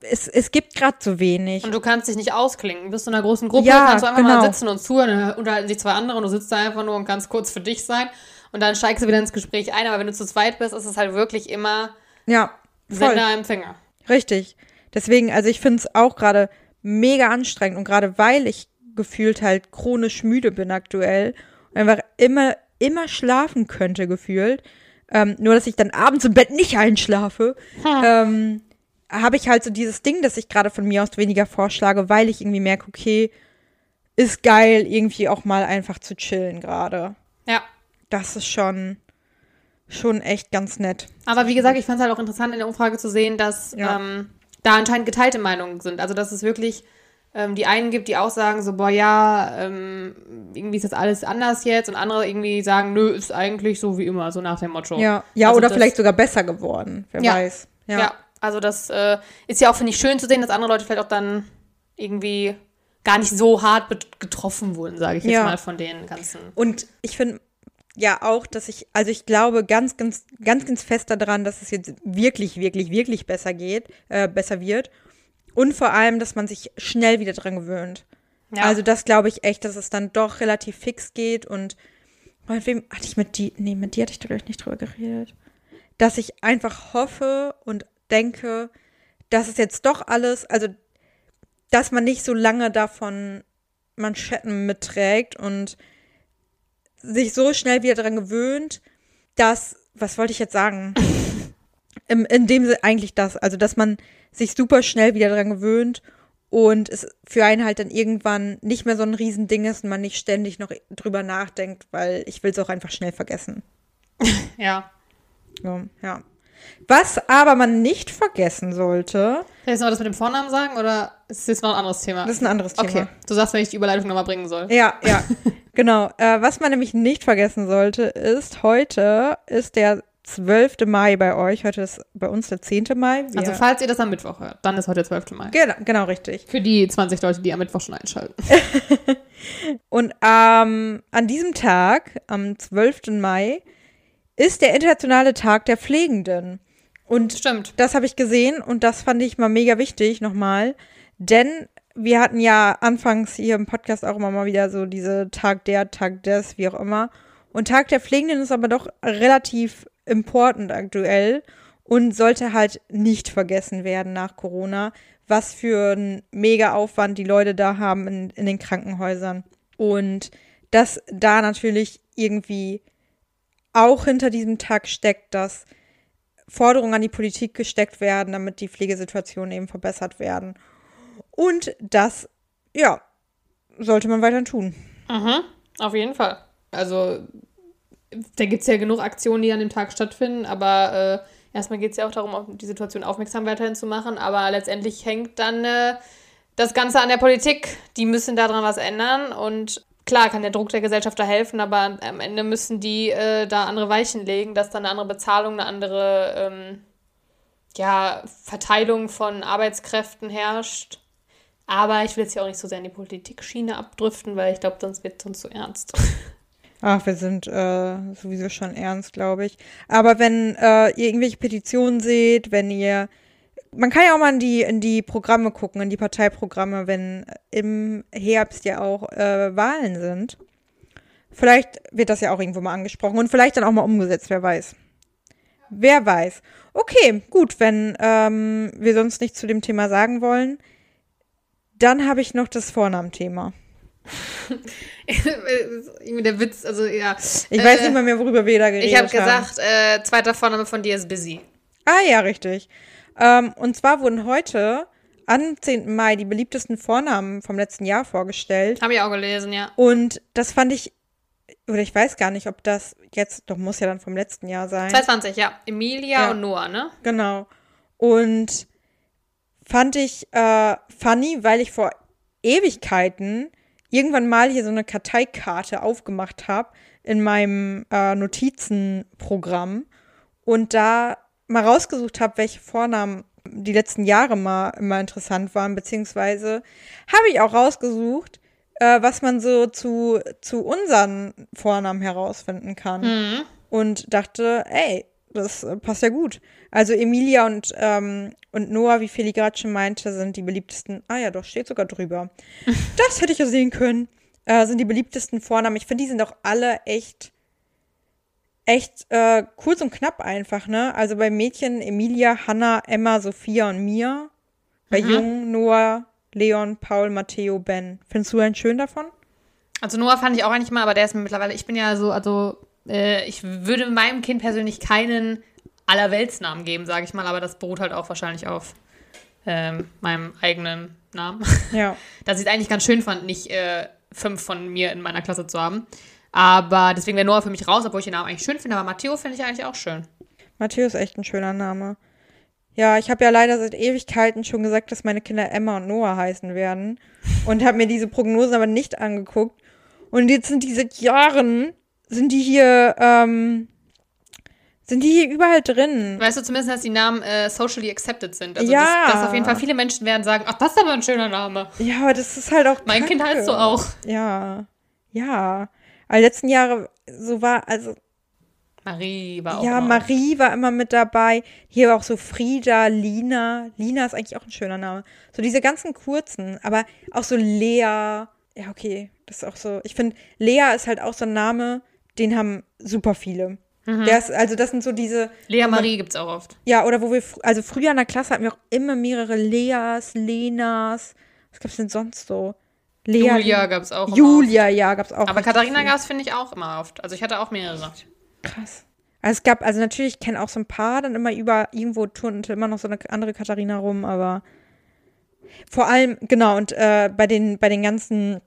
Speaker 2: es, es gibt gerade zu wenig.
Speaker 1: Und du kannst dich nicht ausklingen. Du bist in einer großen Gruppe, ja, kannst du einfach genau. mal sitzen und zuhören, dann unterhalten sich zwei andere und du sitzt da einfach nur und kannst kurz für dich sein und dann steigst du wieder ins Gespräch ein. Aber wenn du zu zweit bist, ist es halt wirklich immer
Speaker 2: ja,
Speaker 1: Sender, Empfänger.
Speaker 2: Richtig. Deswegen, also ich finde es auch gerade mega anstrengend und gerade weil ich gefühlt halt chronisch müde bin aktuell und einfach immer, immer schlafen könnte gefühlt. Ähm, nur, dass ich dann abends im Bett nicht einschlafe. Hm. Ähm, habe ich halt so dieses Ding, dass ich gerade von mir aus weniger vorschlage, weil ich irgendwie merke, okay, ist geil, irgendwie auch mal einfach zu chillen gerade.
Speaker 1: Ja.
Speaker 2: Das ist schon, schon echt ganz nett.
Speaker 1: Aber wie gesagt, ich fand es halt auch interessant in der Umfrage zu sehen, dass ja. ähm, da anscheinend geteilte Meinungen sind. Also, dass es wirklich ähm, die einen gibt, die auch sagen so, boah, ja, ähm, irgendwie ist das alles anders jetzt und andere irgendwie sagen, nö, ist eigentlich so wie immer, so nach dem Motto.
Speaker 2: Ja, ja also oder vielleicht sogar besser geworden, wer
Speaker 1: ja.
Speaker 2: weiß.
Speaker 1: Ja. ja. Also das äh, ist ja auch, finde ich, schön zu sehen, dass andere Leute vielleicht auch dann irgendwie gar nicht so hart getroffen wurden, sage ich jetzt ja. mal, von den ganzen.
Speaker 2: Und ich finde ja auch, dass ich, also ich glaube ganz, ganz, ganz, ganz fest daran, dass es jetzt wirklich, wirklich, wirklich besser geht, äh, besser wird. Und vor allem, dass man sich schnell wieder dran gewöhnt. Ja. Also das glaube ich echt, dass es dann doch relativ fix geht und mit wem hatte ich mit die, nee, mit dir hatte ich da glaube ich nicht drüber geredet. Dass ich einfach hoffe und denke, dass es jetzt doch alles, also dass man nicht so lange davon Manschetten mitträgt und sich so schnell wieder daran gewöhnt, dass, was wollte ich jetzt sagen? in, in dem Sinne eigentlich das, also dass man sich super schnell wieder daran gewöhnt und es für einen halt dann irgendwann nicht mehr so ein Riesending ist und man nicht ständig noch drüber nachdenkt, weil ich will es auch einfach schnell vergessen.
Speaker 1: ja.
Speaker 2: ja. Ja. Was aber man nicht vergessen sollte.
Speaker 1: Soll ich noch das mit dem Vornamen sagen oder ist das noch ein anderes Thema?
Speaker 2: Das ist ein anderes Thema. Okay.
Speaker 1: Du sagst, wenn ich die Überleitung nochmal bringen soll.
Speaker 2: Ja, ja. genau. Äh, was man nämlich nicht vergessen sollte, ist, heute ist der 12. Mai bei euch. Heute ist bei uns der 10. Mai.
Speaker 1: Wir also, falls ihr das am Mittwoch hört, dann ist heute der 12. Mai.
Speaker 2: Genau, genau richtig.
Speaker 1: Für die 20 Leute, die am Mittwoch schon einschalten.
Speaker 2: Und ähm, an diesem Tag, am 12. Mai, ist der internationale Tag der Pflegenden. Und
Speaker 1: Stimmt.
Speaker 2: das habe ich gesehen und das fand ich mal mega wichtig nochmal, denn wir hatten ja anfangs hier im Podcast auch immer mal wieder so diese Tag der, Tag des, wie auch immer. Und Tag der Pflegenden ist aber doch relativ important aktuell und sollte halt nicht vergessen werden nach Corona, was für ein mega Aufwand die Leute da haben in, in den Krankenhäusern. Und dass da natürlich irgendwie auch hinter diesem Tag steckt, dass Forderungen an die Politik gesteckt werden, damit die Pflegesituationen eben verbessert werden. Und das, ja, sollte man weiter tun.
Speaker 1: Mhm, auf jeden Fall. Also, da gibt es ja genug Aktionen, die an dem Tag stattfinden, aber äh, erstmal geht es ja auch darum, die Situation aufmerksam weiterhin zu machen, aber letztendlich hängt dann äh, das Ganze an der Politik. Die müssen daran was ändern und klar kann der Druck der Gesellschaft da helfen, aber am Ende müssen die äh, da andere Weichen legen, dass dann eine andere Bezahlung, eine andere ähm, ja, Verteilung von Arbeitskräften herrscht. Aber ich will jetzt ja auch nicht so sehr in die Politikschiene abdriften, weil ich glaube, sonst wird es uns zu ernst.
Speaker 2: Ach, wir sind äh, sowieso schon ernst, glaube ich. Aber wenn äh, ihr irgendwelche Petitionen seht, wenn ihr man kann ja auch mal in die, in die Programme gucken, in die Parteiprogramme, wenn im Herbst ja auch äh, Wahlen sind. Vielleicht wird das ja auch irgendwo mal angesprochen und vielleicht dann auch mal umgesetzt, wer weiß. Wer weiß. Okay, gut, wenn ähm, wir sonst nichts zu dem Thema sagen wollen, dann habe ich noch das Vornamenthema.
Speaker 1: Der Witz, also ja.
Speaker 2: Ich weiß nicht mal mehr, worüber wir da geredet
Speaker 1: Ich
Speaker 2: haben.
Speaker 1: habe gesagt, äh, zweiter Vorname von dir ist Busy.
Speaker 2: Ah ja, richtig. Ähm, und zwar wurden heute am 10. Mai die beliebtesten Vornamen vom letzten Jahr vorgestellt.
Speaker 1: Habe ich auch gelesen, ja.
Speaker 2: Und das fand ich, oder ich weiß gar nicht, ob das jetzt, doch muss ja dann vom letzten Jahr sein.
Speaker 1: 2020, ja. Emilia
Speaker 2: Ja.
Speaker 1: und Noah, ne?
Speaker 2: Genau. Und fand ich äh, funny, weil ich vor Ewigkeiten irgendwann mal hier so eine Karteikarte aufgemacht habe in meinem äh, Notizenprogramm und da mal rausgesucht habe, welche Vornamen die letzten Jahre mal immer interessant waren, beziehungsweise habe ich auch rausgesucht, äh, was man so zu, zu unseren Vornamen herausfinden kann
Speaker 1: Mhm.
Speaker 2: und dachte, ey, das äh, passt ja gut. Also Emilia und, ähm, und Noah, wie Feli gerade schon meinte, sind die beliebtesten. Ah ja, doch, steht sogar drüber. das hätte ich ja sehen können. Äh, sind die beliebtesten Vornamen. Ich finde, die sind auch alle echt, echt äh, kurz und knapp einfach, ne? Also bei Mädchen Emilia, Hannah, Emma, Sophia und Mia. Bei
Speaker 1: Mhm.
Speaker 2: Jungen Noah, Leon, Paul, Matteo, Ben. Findest du einen schön davon?
Speaker 1: Also Noah fand ich auch eigentlich mal, aber der ist mir mittlerweile, ich bin ja so, also äh, ich würde meinem Kind persönlich keinen Allerweltsnamen geben, sage ich mal, aber das beruht halt auch wahrscheinlich auf ähm, meinem eigenen Namen.
Speaker 2: Ja.
Speaker 1: Dass ich es eigentlich ganz schön fand, nicht äh, fünf von mir in meiner Klasse zu haben. Aber deswegen wäre Noah für mich raus, obwohl ich den Namen eigentlich schön finde, aber Matteo finde ich eigentlich auch schön.
Speaker 2: Matteo ist echt ein schöner Name. Ja, ich habe ja leider seit Ewigkeiten schon gesagt, dass meine Kinder Emma und Noah heißen werden. Und habe mir diese Prognosen aber nicht angeguckt. Und jetzt sind die seit Jahren, sind die hier, ähm, sind die hier überall drin.
Speaker 1: Weißt du zumindest, dass die Namen äh, socially accepted sind? Also,
Speaker 2: Ja.
Speaker 1: dass, dass auf jeden Fall viele Menschen werden sagen, ach, das ist aber ein schöner Name.
Speaker 2: Ja, aber das ist halt auch.
Speaker 1: Mein Kind
Speaker 2: kacke.
Speaker 1: heißt so auch.
Speaker 2: Ja. Ja. Aber letzten Jahre so war, also
Speaker 1: Marie war auch
Speaker 2: Ja, Marie war immer mit dabei. Hier war auch so Frieda, Lina. Lina ist eigentlich auch ein schöner Name. So diese ganzen kurzen, aber auch so Lea. Ja, okay, das ist auch so. Ich finde, Lea ist halt auch so ein Name, den haben super viele. Der ist, also das sind so diese,
Speaker 1: Lea Marie gibt es auch oft.
Speaker 2: ja, oder wo wir, also früher in der Klasse hatten wir auch immer mehrere Leas, Lenas. Was gab's denn sonst so? Lea,
Speaker 1: Julia gab es auch.
Speaker 2: Julia, ja, gab's auch.
Speaker 1: oft. Aber Katharina gab es, finde ich, auch immer oft. Also ich hatte auch mehrere.
Speaker 2: Krass. Also es gab, also natürlich, ich kenne auch so ein paar dann immer über, irgendwo turnte immer noch so eine andere Katharina rum, aber vor allem, genau, und äh, bei den, bei den ganzen,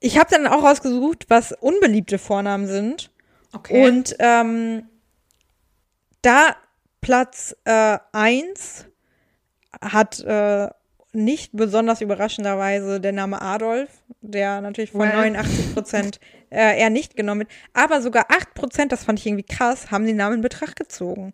Speaker 2: ich habe dann auch rausgesucht, was unbeliebte Vornamen sind.
Speaker 1: Okay.
Speaker 2: Und ähm, da Platz äh, 1 hat äh, nicht besonders überraschenderweise der Name Adolf, der natürlich von
Speaker 1: Well.
Speaker 2: 89 Prozent äh, eher nicht genommen wird. Aber sogar 8 Prozent, das fand ich irgendwie krass, haben den Namen in Betracht gezogen.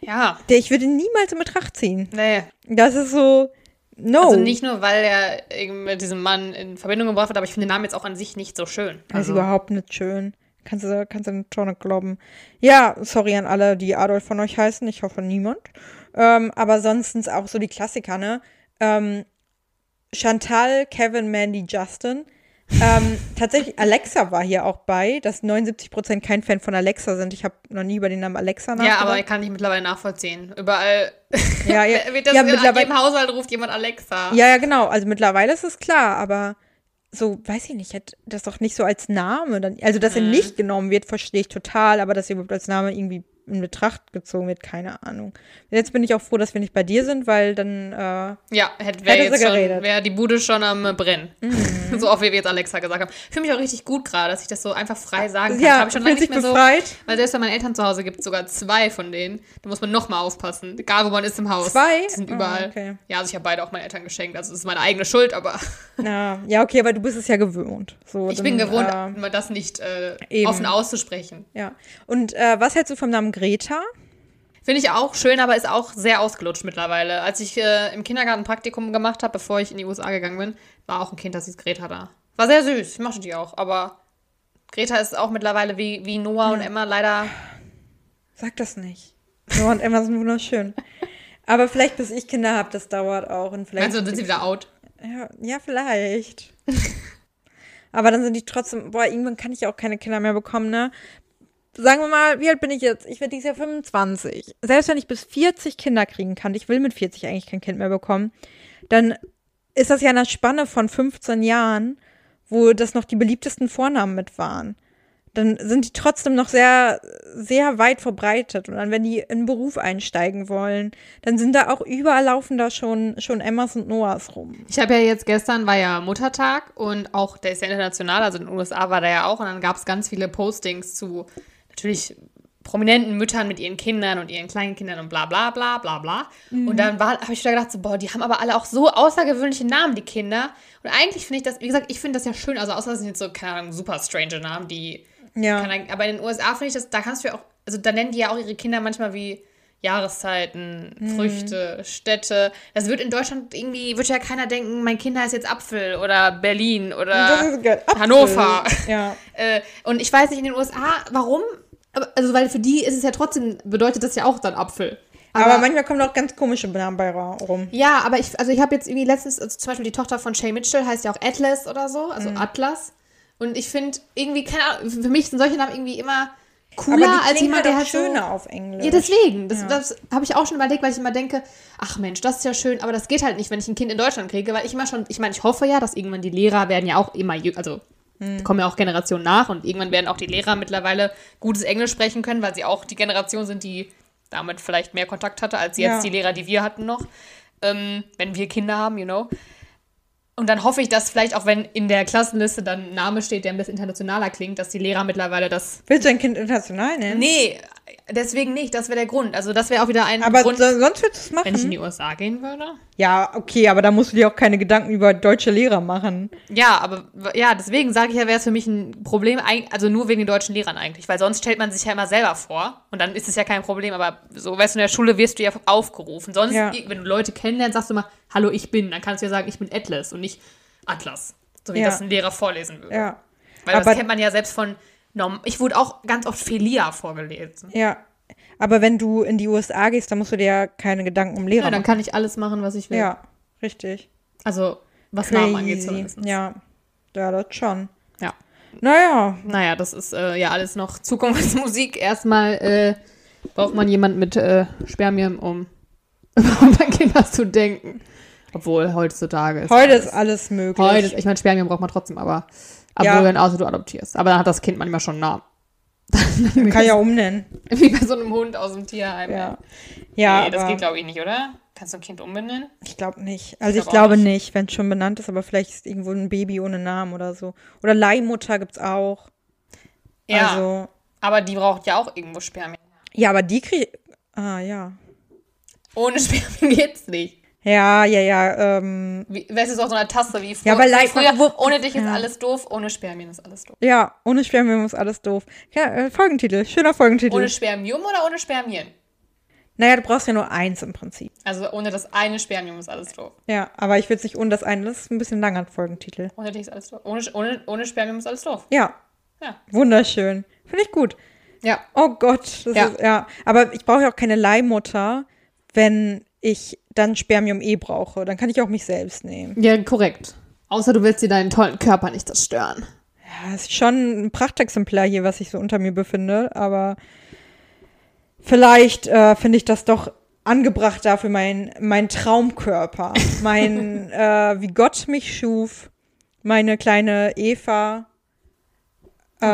Speaker 1: ja,
Speaker 2: Der, ich würde ihn niemals in Betracht ziehen.
Speaker 1: nee.
Speaker 2: Das ist so, no.
Speaker 1: Also nicht nur, weil er mit diesem Mann in Verbindung gebracht wird, aber ich finde den Namen jetzt auch an sich nicht so schön.
Speaker 2: Das ist
Speaker 1: Also,
Speaker 2: überhaupt nicht schön. Kannst du, kannst du eine Tonne glauben. Ja, sorry an alle, die Adolf von euch heißen. Ich hoffe niemand. Ähm, aber sonst auch so die Klassiker, ne? Ähm, Chantal, Kevin, Mandy, Justin. ähm, tatsächlich, Alexa war hier auch bei, dass 79% kein Fan von Alexa sind. Ich habe noch nie über den Namen Alexa
Speaker 1: Ja,
Speaker 2: nachgedacht.
Speaker 1: aber kann ich mittlerweile nachvollziehen. Überall
Speaker 2: Ja, ja.
Speaker 1: wird das
Speaker 2: Ja,
Speaker 1: in jedem Haushalt ruft jemand Alexa.
Speaker 2: Ja, ja, genau. Also mittlerweile ist es klar, aber so, weiß ich nicht, hätte das doch nicht so als Name. Dann, also, dass er
Speaker 1: Mhm.
Speaker 2: nicht genommen wird, verstehe ich total, aber dass er überhaupt als Name irgendwie in Betracht gezogen wird, keine Ahnung. Jetzt bin ich auch froh, dass wir nicht bei dir sind, weil dann, äh,
Speaker 1: Ja, hätte,
Speaker 2: Hätte
Speaker 1: wär jetzt schon, wäre die Bude schon am äh, Brennen.
Speaker 2: Mhm.
Speaker 1: so oft wie wir jetzt Alexa gesagt haben. Ich fühle mich auch richtig gut gerade, dass ich das so einfach frei sagen kann.
Speaker 2: Ja,
Speaker 1: Das hab ich schon lange nicht mehr
Speaker 2: befreit.
Speaker 1: so. Weil selbst bei meinen Eltern zu Hause gibt es sogar zwei von denen. Da muss man noch mal aufpassen. Egal, wo man ist im Haus.
Speaker 2: Zwei?
Speaker 1: Die sind
Speaker 2: Oh,
Speaker 1: überall.
Speaker 2: okay.
Speaker 1: Ja, also ich habe beide auch meinen Eltern geschenkt. Also es ist meine eigene Schuld, aber
Speaker 2: na, ja, okay, aber du bist es ja gewohnt. So,
Speaker 1: ich
Speaker 2: dann,
Speaker 1: bin gewohnt,
Speaker 2: Äh,
Speaker 1: das nicht äh, offen auszusprechen.
Speaker 2: ja. Und äh, was hältst du vom Namen Greta?
Speaker 1: Finde ich auch schön, aber ist auch sehr ausgelutscht mittlerweile. Als ich äh, im Kindergarten Praktikum gemacht habe, bevor ich in die USA gegangen bin, war auch ein Kind, das hieß Greta da. War sehr süß, ich mochte die auch, aber Greta ist auch mittlerweile wie, wie Noah und Emma leider.
Speaker 2: Sag das nicht. Noah und Emma sind wunderschön. Aber vielleicht, bis ich Kinder habe, das dauert auch. Und vielleicht
Speaker 1: Also sind sie wieder out.
Speaker 2: Ja, ja, vielleicht. Aber dann sind die trotzdem, boah, irgendwann kann ich auch keine Kinder mehr bekommen, ne? Sagen wir mal, wie alt bin ich jetzt? Ich werde dieses Jahr 25. Selbst wenn ich bis 40 Kinder kriegen kann, ich will mit 40 eigentlich kein Kind mehr bekommen, dann ist das ja eine Spanne von 15 Jahren, wo das noch die beliebtesten Vornamen mit waren. Dann sind die trotzdem noch sehr, sehr weit verbreitet. Und dann, wenn die in Beruf einsteigen wollen, dann sind da auch überall laufen da schon, schon Emmas und Noahs rum.
Speaker 1: Ich habe ja jetzt gestern war ja Muttertag und auch der ist ja international, also in den USA war der ja auch und dann gab es ganz viele Postings zu natürlich prominenten Müttern mit ihren Kindern und ihren kleinen Kindern und bla bla bla bla bla. Und dann habe ich wieder gedacht, so, boah, die haben aber alle auch so außergewöhnliche Namen, die Kinder. Und eigentlich finde ich das, wie gesagt, ich finde das ja schön, also außer das sind jetzt so, keine Ahnung, super strange Namen, die
Speaker 2: Ja.
Speaker 1: keine, aber in den USA finde ich das, da kannst du ja auch, also da nennen die ja auch ihre Kinder manchmal wie Jahreszeiten,
Speaker 2: Mhm.
Speaker 1: Früchte, Städte. Das wird in Deutschland irgendwie, wird ja keiner denken, mein Kind heißt jetzt Apfel oder Berlin oder. Hannover.
Speaker 2: Ja.
Speaker 1: Äh, und ich weiß nicht in den USA, warum, aber, also weil für die ist es ja trotzdem, bedeutet das ja auch dann Apfel.
Speaker 2: Aber, manchmal kommen auch ganz komische Namen bei rum.
Speaker 1: Ja, aber ich, also ich habe jetzt irgendwie letztens, also zum Beispiel die Tochter von Shay Mitchell heißt ja auch Atlas oder so, also
Speaker 2: Mhm.
Speaker 1: Atlas. Und ich finde irgendwie, keine Ahnung, für mich sind solche Namen irgendwie immer
Speaker 2: Aber
Speaker 1: cooler als jemand,
Speaker 2: halt
Speaker 1: der
Speaker 2: auch
Speaker 1: halt so.
Speaker 2: schöner auf Englisch.
Speaker 1: Ja, deswegen. Das, das habe ich auch schon überlegt, weil ich immer denke, ach Mensch, das ist ja schön, aber das geht halt nicht, wenn ich ein Kind in Deutschland kriege, weil ich immer schon, ich meine, ich hoffe ja, dass irgendwann die Lehrer werden ja auch immer, also
Speaker 2: Hm.
Speaker 1: kommen ja auch Generationen nach und irgendwann werden auch die Lehrer mittlerweile gutes Englisch sprechen können, weil sie auch die Generation sind, die damit vielleicht mehr Kontakt hatte, als jetzt
Speaker 2: Ja.
Speaker 1: die Lehrer, die wir hatten noch, ähm, wenn wir Kinder haben, you know. Und dann hoffe ich, dass vielleicht auch, wenn in der Klassenliste dann ein Name steht, der ein bisschen internationaler klingt, dass die Lehrer mittlerweile das
Speaker 2: Willst du ein Kind international nennen?
Speaker 1: Nee, deswegen nicht. Das wäre der Grund. Also das wäre auch wieder ein
Speaker 2: Aber
Speaker 1: Grund,
Speaker 2: so, sonst würdest du es
Speaker 1: wenn ich in
Speaker 2: machen.
Speaker 1: die USA gehen würde.
Speaker 2: Ja, okay, aber da musst du dir auch keine Gedanken über deutsche Lehrer machen.
Speaker 1: Ja, aber ja, deswegen sage ich ja, wäre es für mich ein Problem, also nur wegen den deutschen Lehrern eigentlich, weil sonst stellt man sich ja immer selber vor und dann ist es ja kein Problem, aber so, weißt du, in der Schule wirst du ja aufgerufen. Sonst,
Speaker 2: Ja.
Speaker 1: wenn du Leute kennenlernst, sagst du mal, hallo, ich bin, dann kannst du ja sagen, ich bin Atlas und nicht Atlas, so wie
Speaker 2: Ja.
Speaker 1: das ein Lehrer vorlesen würde.
Speaker 2: Ja.
Speaker 1: Weil das
Speaker 2: aber-
Speaker 1: kennt man ja selbst von, ich wurde auch ganz oft Felia vorgelesen.
Speaker 2: Ja. Aber wenn du in die USA gehst, dann musst du dir ja keine Gedanken um Lehrer
Speaker 1: Ja, dann
Speaker 2: machen.
Speaker 1: kann ich alles machen, was ich will.
Speaker 2: Ja, richtig.
Speaker 1: Also, was Namen angeht
Speaker 2: Crazy.
Speaker 1: zumindest.
Speaker 2: Ja. Ja, das schon.
Speaker 1: Ja.
Speaker 2: Naja,
Speaker 1: Naja, das ist äh, ja alles noch Zukunftsmusik. Erstmal äh, braucht man jemanden mit äh, Spermien, um überhaupt an Kinder zu denken. Obwohl, heutzutage ist
Speaker 2: heute
Speaker 1: alles,
Speaker 2: ist alles möglich.
Speaker 1: Heute ist, ich meine, Spermien braucht man trotzdem, aber obwohl,
Speaker 2: Ja.
Speaker 1: wenn außer du adoptierst. Aber dann hat das Kind manchmal schon einen Namen.
Speaker 2: Kann ich ja umnennen.
Speaker 1: Wie bei so einem Hund aus dem Tierheim.
Speaker 2: Ja. Ja,
Speaker 1: nee, das
Speaker 2: aber
Speaker 1: geht, glaube ich, nicht, oder? Kannst du ein Kind umbenennen?
Speaker 2: ich glaube nicht. Also ich,
Speaker 1: glaub auch
Speaker 2: glaube
Speaker 1: nicht.
Speaker 2: nicht, wenn es schon benannt ist, aber vielleicht ist irgendwo ein Baby ohne Namen oder so. Oder Leihmutter gibt's auch.
Speaker 1: Ja,
Speaker 2: Also,
Speaker 1: aber die braucht ja auch irgendwo Spermien.
Speaker 2: ja, aber die kriegt. Ah, ja.
Speaker 1: Ohne Spermien geht's nicht.
Speaker 2: Ja, ja, ja. Ähm,
Speaker 1: Wie, weißt du, so auf so einer Tasse wie früher.
Speaker 2: Ja, aber
Speaker 1: wie
Speaker 2: Leih-
Speaker 1: früher
Speaker 2: wo-
Speaker 1: ohne dich ist
Speaker 2: ja.
Speaker 1: alles doof, ohne Spermien ist alles doof.
Speaker 2: ja, ohne Spermien ist alles doof. Ja, äh, Folgentitel. Schöner Folgentitel.
Speaker 1: Ohne Spermium oder ohne Spermien?
Speaker 2: naja, du brauchst ja nur eins im Prinzip.
Speaker 1: Also ohne das eine Spermium ist alles doof.
Speaker 2: Ja, aber ich will es nicht ohne das eine. Das ist ein bisschen langer Folgentitel.
Speaker 1: Ohne dich ist alles doof. Ohne, ohne, ohne Spermium ist alles doof.
Speaker 2: Ja.
Speaker 1: Ja.
Speaker 2: Wunderschön. Finde ich gut.
Speaker 1: Ja.
Speaker 2: Oh Gott. Das
Speaker 1: Ja.
Speaker 2: Ist, ja. Aber ich brauche ja auch keine Leihmutter, wenn ich dann Spermium eh brauche. Dann kann ich auch mich selbst nehmen.
Speaker 1: Ja, korrekt. Außer du willst dir deinen tollen Körper nicht zerstören.
Speaker 2: Ja, ist schon ein Prachtexemplar hier, was ich so unter mir befinde, aber vielleicht äh, finde ich das doch angebracht dafür mein, mein Traumkörper. Mein, äh, wie Gott mich schuf, meine kleine Eva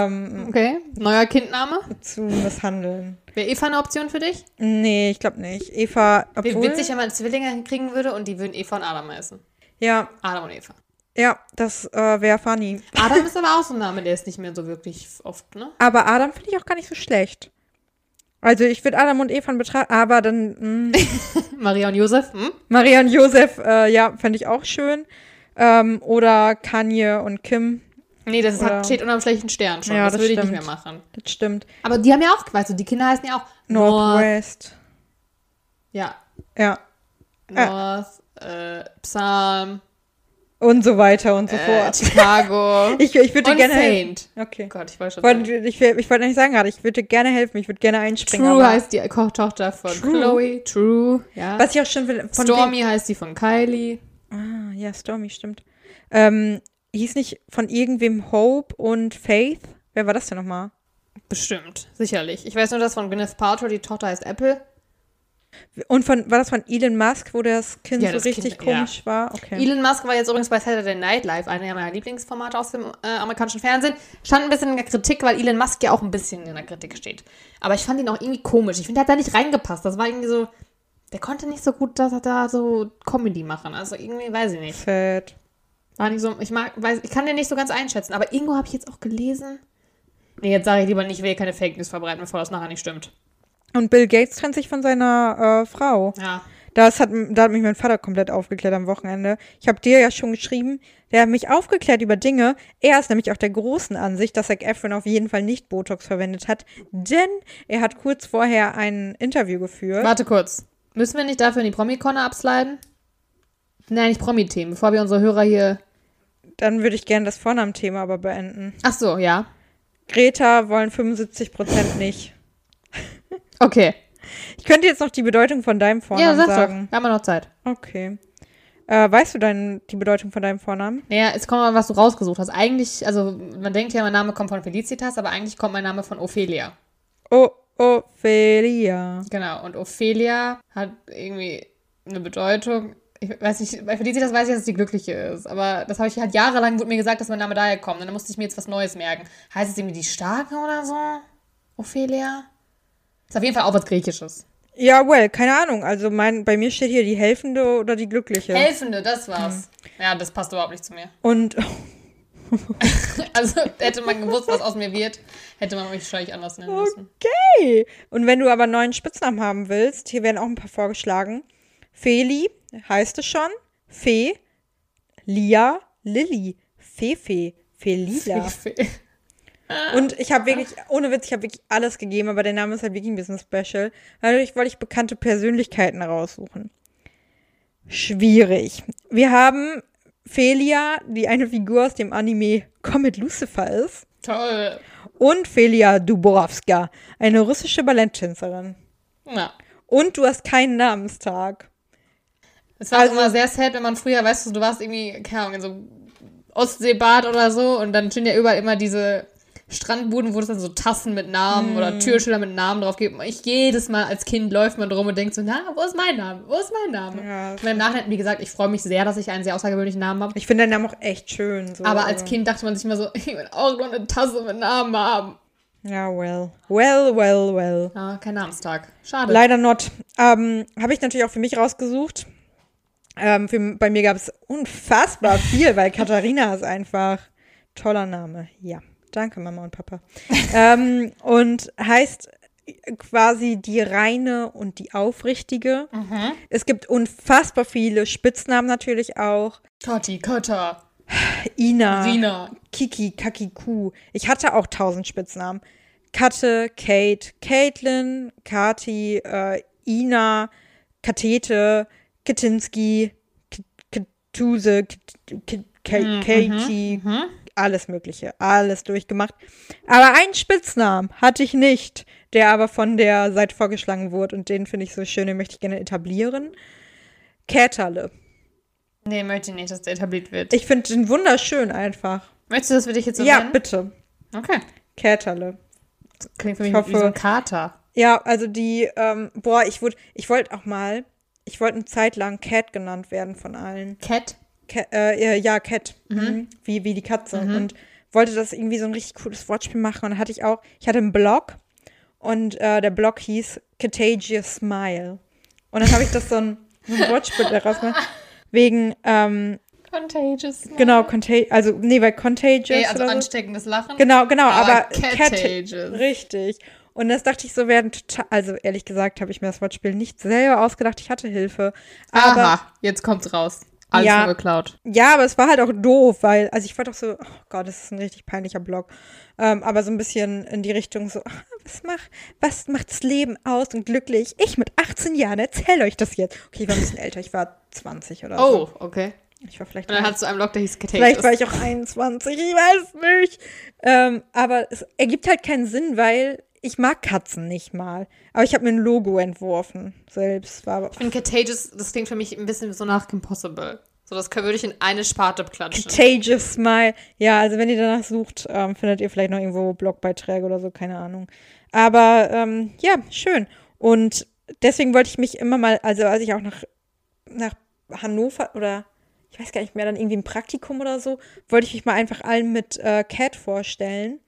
Speaker 2: ähm,
Speaker 1: Okay. Neuer Kindname.
Speaker 2: zu misshandeln.
Speaker 1: Wäre Eva eine Option für dich?
Speaker 2: Nee, ich glaube nicht. Eva, obwohl,
Speaker 1: witzig, wenn man Zwillinge hinkriegen würde und die würden Eva und Adam heißen.
Speaker 2: ja,
Speaker 1: Adam und Eva.
Speaker 2: ja, das äh, wäre funny.
Speaker 1: Adam ist aber auch so ein Name, der ist nicht mehr so wirklich oft, ne?
Speaker 2: Aber Adam finde ich auch gar nicht so schlecht. Also ich würde Adam und Eva betrachten, aber dann mh,
Speaker 1: Maria und Josef, hm?
Speaker 2: Maria und Josef, äh, ja, fände ich auch schön. Ähm, oder Kanye und Kim,
Speaker 1: Nee, das
Speaker 2: Oder-
Speaker 1: hat, steht unter einem schlechten Stern schon.
Speaker 2: Ja,
Speaker 1: das,
Speaker 2: das
Speaker 1: würde ich nicht mehr machen.
Speaker 2: das stimmt.
Speaker 1: Aber die haben ja auch, weißt du, die Kinder heißen ja auch North.
Speaker 2: Northwest.
Speaker 1: Ja,
Speaker 2: Ja.
Speaker 1: North, äh, Psalm,
Speaker 2: Und so weiter und so
Speaker 1: äh,
Speaker 2: fort.
Speaker 1: Chicago
Speaker 2: Ich, ich würde gerne helfen.
Speaker 1: Saint.
Speaker 2: Okay.
Speaker 1: Gott, ich wollte schon
Speaker 2: Wollte-
Speaker 1: sagen.
Speaker 2: Ich, ich wollte nicht sagen gerade, ich würde dir gerne helfen, ich würde gerne einspringen.
Speaker 1: True heißt die Kochtochter von
Speaker 2: True.
Speaker 1: Chloe. True, ja.
Speaker 2: Was ich auch schon will. Von
Speaker 1: Stormy heißt die von Kylie.
Speaker 2: Wem, ah, ja, Stormy, stimmt. Ähm, hieß nicht von irgendwem Hope und Faith? Wer war das denn nochmal?
Speaker 1: Bestimmt, sicherlich. Ich weiß nur, dass von Gwyneth Paltrow die Tochter heißt Apple.
Speaker 2: Und von, war das von Elon Musk, wo das Kind
Speaker 1: Ja,
Speaker 2: so
Speaker 1: das
Speaker 2: richtig
Speaker 1: Kind, ja.
Speaker 2: komisch war? Okay.
Speaker 1: Elon Musk war jetzt übrigens bei Saturday Night Live, einer meiner Lieblingsformate aus dem äh, amerikanischen Fernsehen. Stand ein bisschen in der Kritik, weil Elon Musk ja auch ein bisschen in der Kritik steht. Aber ich fand ihn auch irgendwie komisch. Ich finde, der hat da nicht reingepasst. Das war irgendwie so. Der konnte nicht so gut dass er da so Comedy machen. Also irgendwie, weiß ich nicht.
Speaker 2: Sad.
Speaker 1: War nicht so. Ich mag, weiß, ich kann den nicht so ganz einschätzen. Aber irgendwo habe ich jetzt auch gelesen. Nee, jetzt sage ich lieber nicht, ich will keine Fake News verbreiten, bevor das nachher nicht stimmt.
Speaker 2: Und Bill Gates trennt sich von seiner äh, Frau.
Speaker 1: Ja.
Speaker 2: Das hat, da hat mich mein Vater komplett aufgeklärt am Wochenende. Ich habe dir ja schon geschrieben, der hat mich aufgeklärt über Dinge. Er ist nämlich auch der großen Ansicht, dass Zac Efron auf jeden Fall nicht Botox verwendet hat, denn er hat kurz vorher ein Interview geführt.
Speaker 1: Warte kurz. Müssen wir nicht dafür in die Promi-Corner absliden? Nein, nicht Promi-Themen, bevor wir unsere Hörer hier.
Speaker 2: Dann würde ich gerne das Vornamenthema aber beenden.
Speaker 1: Ach so, ja.
Speaker 2: Greta wollen 75 Prozent nicht.
Speaker 1: Okay.
Speaker 2: Ich könnte jetzt noch die Bedeutung von deinem
Speaker 1: Ja,
Speaker 2: Vornamen
Speaker 1: sag
Speaker 2: sagen.
Speaker 1: doch. Wir haben ja noch Zeit.
Speaker 2: Okay. Äh, weißt du dein, die Bedeutung von deinem Vornamen?
Speaker 1: Naja, jetzt kommt mal, was du rausgesucht hast. Eigentlich, also man denkt ja, mein Name kommt von Felicitas, aber eigentlich kommt mein Name von Ophelia.
Speaker 2: Oh, Ophelia.
Speaker 1: Genau. Und Ophelia hat irgendwie eine Bedeutung. Ich weiß nicht, bei Felicitas weiß ich, dass es die Glückliche ist. Aber das habe ich halt jahrelang, wurde mir gesagt, dass mein Name daher kommt. Und dann musste ich mir jetzt was Neues merken. Heißt es irgendwie die Starke oder so? Ophelia? Ist auf jeden Fall auch was Griechisches.
Speaker 2: Ja, well, keine Ahnung. Also mein, bei mir steht hier die Helfende oder die Glückliche.
Speaker 1: Helfende, das war's. Ja, das passt überhaupt nicht zu mir.
Speaker 2: Und
Speaker 1: Also hätte man gewusst, was aus mir wird, hätte man mich wahrscheinlich anders nennen müssen.
Speaker 2: okay. Und wenn du aber einen neuen Spitznamen haben willst, hier werden auch ein paar vorgeschlagen. Feli heißt es schon. Fee. Lia. Lilly. Fefe. Felila.
Speaker 1: Fefe.
Speaker 2: Und ich habe wirklich, ohne Witz, ich habe wirklich alles gegeben, aber der Name ist halt wirklich ein bisschen special. Dadurch wollte ich bekannte Persönlichkeiten raussuchen. Schwierig. Wir haben Felia, die eine Figur aus dem Anime Comet Lucifer ist.
Speaker 1: Toll.
Speaker 2: Und Felia Dubrovska, eine russische Balletttänzerin.
Speaker 1: Na.
Speaker 2: Und du hast keinen Namenstag.
Speaker 1: Es war
Speaker 2: Also-
Speaker 1: immer sehr sad, wenn man früher, weißt du, du warst irgendwie, keine Ahnung, in so Ostseebad oder so und dann stehen ja überall immer diese Strandbuden, wo es dann so Tassen mit Namen oder
Speaker 2: Mhm.
Speaker 1: Türschilder mit Namen drauf gibt. Und ich jedes Mal als Kind läuft man drum und denkt so, na, wo ist mein Name? Wo ist mein Name?
Speaker 2: Ja.
Speaker 1: Und im Nachhinein, wie gesagt, ich freue mich sehr, dass ich einen sehr außergewöhnlichen Namen habe.
Speaker 2: Ich finde deinen Namen auch echt schön. So.
Speaker 1: Aber als
Speaker 2: Also-
Speaker 1: Kind dachte man sich immer so, ich will auch nur eine Tasse mit Namen haben.
Speaker 2: Ja, well. Well, well, well.
Speaker 1: Ja, kein Namenstag. Schade.
Speaker 2: Leider not. Ähm, Habe ich natürlich auch für mich rausgesucht. Ähm, für, bei mir gab es unfassbar viel, weil Katharina ist einfach toller Name. Ja, danke Mama und Papa. ähm, und heißt quasi die reine und die aufrichtige. Es gibt unfassbar viele Spitznamen natürlich auch.
Speaker 1: Kati, Kata,
Speaker 2: Ina,
Speaker 1: Rina.
Speaker 2: Kiki, Kakiku. Ich hatte auch tausend Spitznamen. Katte, Kate, Caitlin, Kati, äh, Ina, Katete, Katinski, K- Katuse, K- K- K- Katie, alles Mögliche, alles durchgemacht. Aber einen Spitznamen hatte ich nicht, der aber von der Seite vorgeschlagen wurde und den finde ich so schön, den möchte ich gerne etablieren. Käterle.
Speaker 1: Nee, möchte ich nicht, dass der etabliert wird.
Speaker 2: Ich finde den wunderschön einfach.
Speaker 1: Möchtest du, dass wir dich jetzt so
Speaker 2: ja,
Speaker 1: nennen?
Speaker 2: bitte.
Speaker 1: Okay.
Speaker 2: Käterle.
Speaker 1: Klingt für mich
Speaker 2: Ich hoffe-
Speaker 1: wie so ein Kater.
Speaker 2: Ja, also die, ähm, boah, ich ich wollte auch mal, ich wollte eine Zeit lang Cat genannt werden von allen.
Speaker 1: Cat?
Speaker 2: Cat, äh, ja, Cat. Mhm. Wie, wie die Katze. Und wollte das irgendwie so ein richtig cooles Wortspiel machen. Und dann hatte ich auch, ich hatte einen Blog und äh, der Blog hieß Contagious Smile. Und dann habe ich das so ein, so ein Wortspiel daraus gemacht. Wegen, ähm,
Speaker 1: Contagious.
Speaker 2: genau, contag also, nee, weil Contagious.
Speaker 1: Nee, also
Speaker 2: oder so.
Speaker 1: ansteckendes Lachen.
Speaker 2: Genau, genau, aber,
Speaker 1: Aber
Speaker 2: Cat-
Speaker 1: contagious.
Speaker 2: Richtig. Und das dachte ich so, werden total, also ehrlich gesagt habe ich mir das Wortspiel nicht selber ausgedacht, ich hatte Hilfe. Aber
Speaker 1: Aha, jetzt kommt's raus. Alles
Speaker 2: Ja.
Speaker 1: nur geklaut.
Speaker 2: ja, aber es war halt auch doof, weil, also ich wollte auch so, oh Gott, das ist ein richtig peinlicher Blog. Ähm, aber so ein bisschen in die Richtung so, ah, was macht, was macht das Leben aus und glücklich? Ich mit 18 Jahren erzähle euch das jetzt. Okay, ich war ein bisschen älter, ich war 20 oder
Speaker 1: Oh,
Speaker 2: so.
Speaker 1: okay.
Speaker 2: Ich war vielleicht
Speaker 1: Und dann hast du einen Blog, der hieß
Speaker 2: Vielleicht
Speaker 1: Contagious.
Speaker 2: war ich auch 21, ich weiß nicht. Ähm, aber es ergibt halt keinen Sinn, weil ich mag Katzen nicht mal. Aber ich habe mir ein Logo entworfen selbst. War aber
Speaker 1: Ich finde Contagious, das klingt für mich ein bisschen so nach Kim Possible. So, das würde ich in eine Sparte klatschen.
Speaker 2: Contagious Smile. Ja, also wenn ihr danach sucht, ähm, findet ihr vielleicht noch irgendwo Blogbeiträge oder so, keine Ahnung. Aber ähm, ja, schön. Und deswegen wollte ich mich immer mal, also als ich auch nach, nach Hannover oder ich weiß gar nicht mehr, dann irgendwie ein Praktikum oder so, wollte ich mich mal einfach allen mit äh, Cat vorstellen,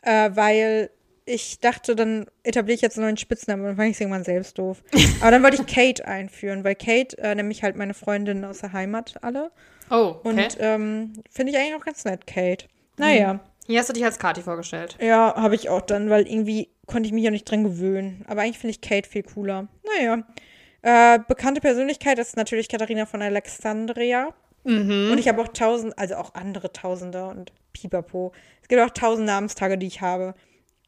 Speaker 2: äh, weil ich dachte, dann etabliere ich jetzt einen neuen Spitznamen und dann fand ich es irgendwann selbst doof. Aber dann wollte ich Kate einführen, weil Kate, äh, nämlich halt meine Freundin aus der Heimat alle.
Speaker 1: Oh,
Speaker 2: Und
Speaker 1: okay.
Speaker 2: ähm, finde ich eigentlich auch ganz nett, Kate. Naja,
Speaker 1: Hier hast du dich als Kati vorgestellt.
Speaker 2: ja, habe ich auch dann, weil irgendwie konnte ich mich ja nicht dran gewöhnen. Aber eigentlich finde ich Kate viel cooler. Naja. Äh, bekannte Persönlichkeit ist natürlich Katharina von Alexandria.
Speaker 1: Mhm.
Speaker 2: Und ich habe auch tausend, also auch andere Tausender und Pipapo. Es gibt auch tausend Namenstage, die ich habe.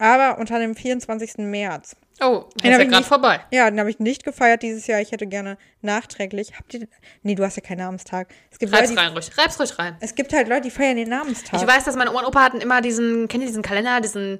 Speaker 2: Aber unter dem 24. März.
Speaker 1: Oh,
Speaker 2: Den
Speaker 1: ist ja gerade vorbei.
Speaker 2: Ja, den habe ich nicht gefeiert dieses Jahr. Ich hätte gerne nachträglich. Habt ihr. Nee, du hast ja keinen Namenstag. Es gibt,
Speaker 1: Reib's
Speaker 2: Leute,
Speaker 1: rein, ruhig. Reib's ruhig rein.
Speaker 2: es gibt halt Leute, die feiern den Namenstag.
Speaker 1: Ich weiß, dass meine Oma und Opa hatten immer diesen, kennt ihr diesen Kalender, diesen,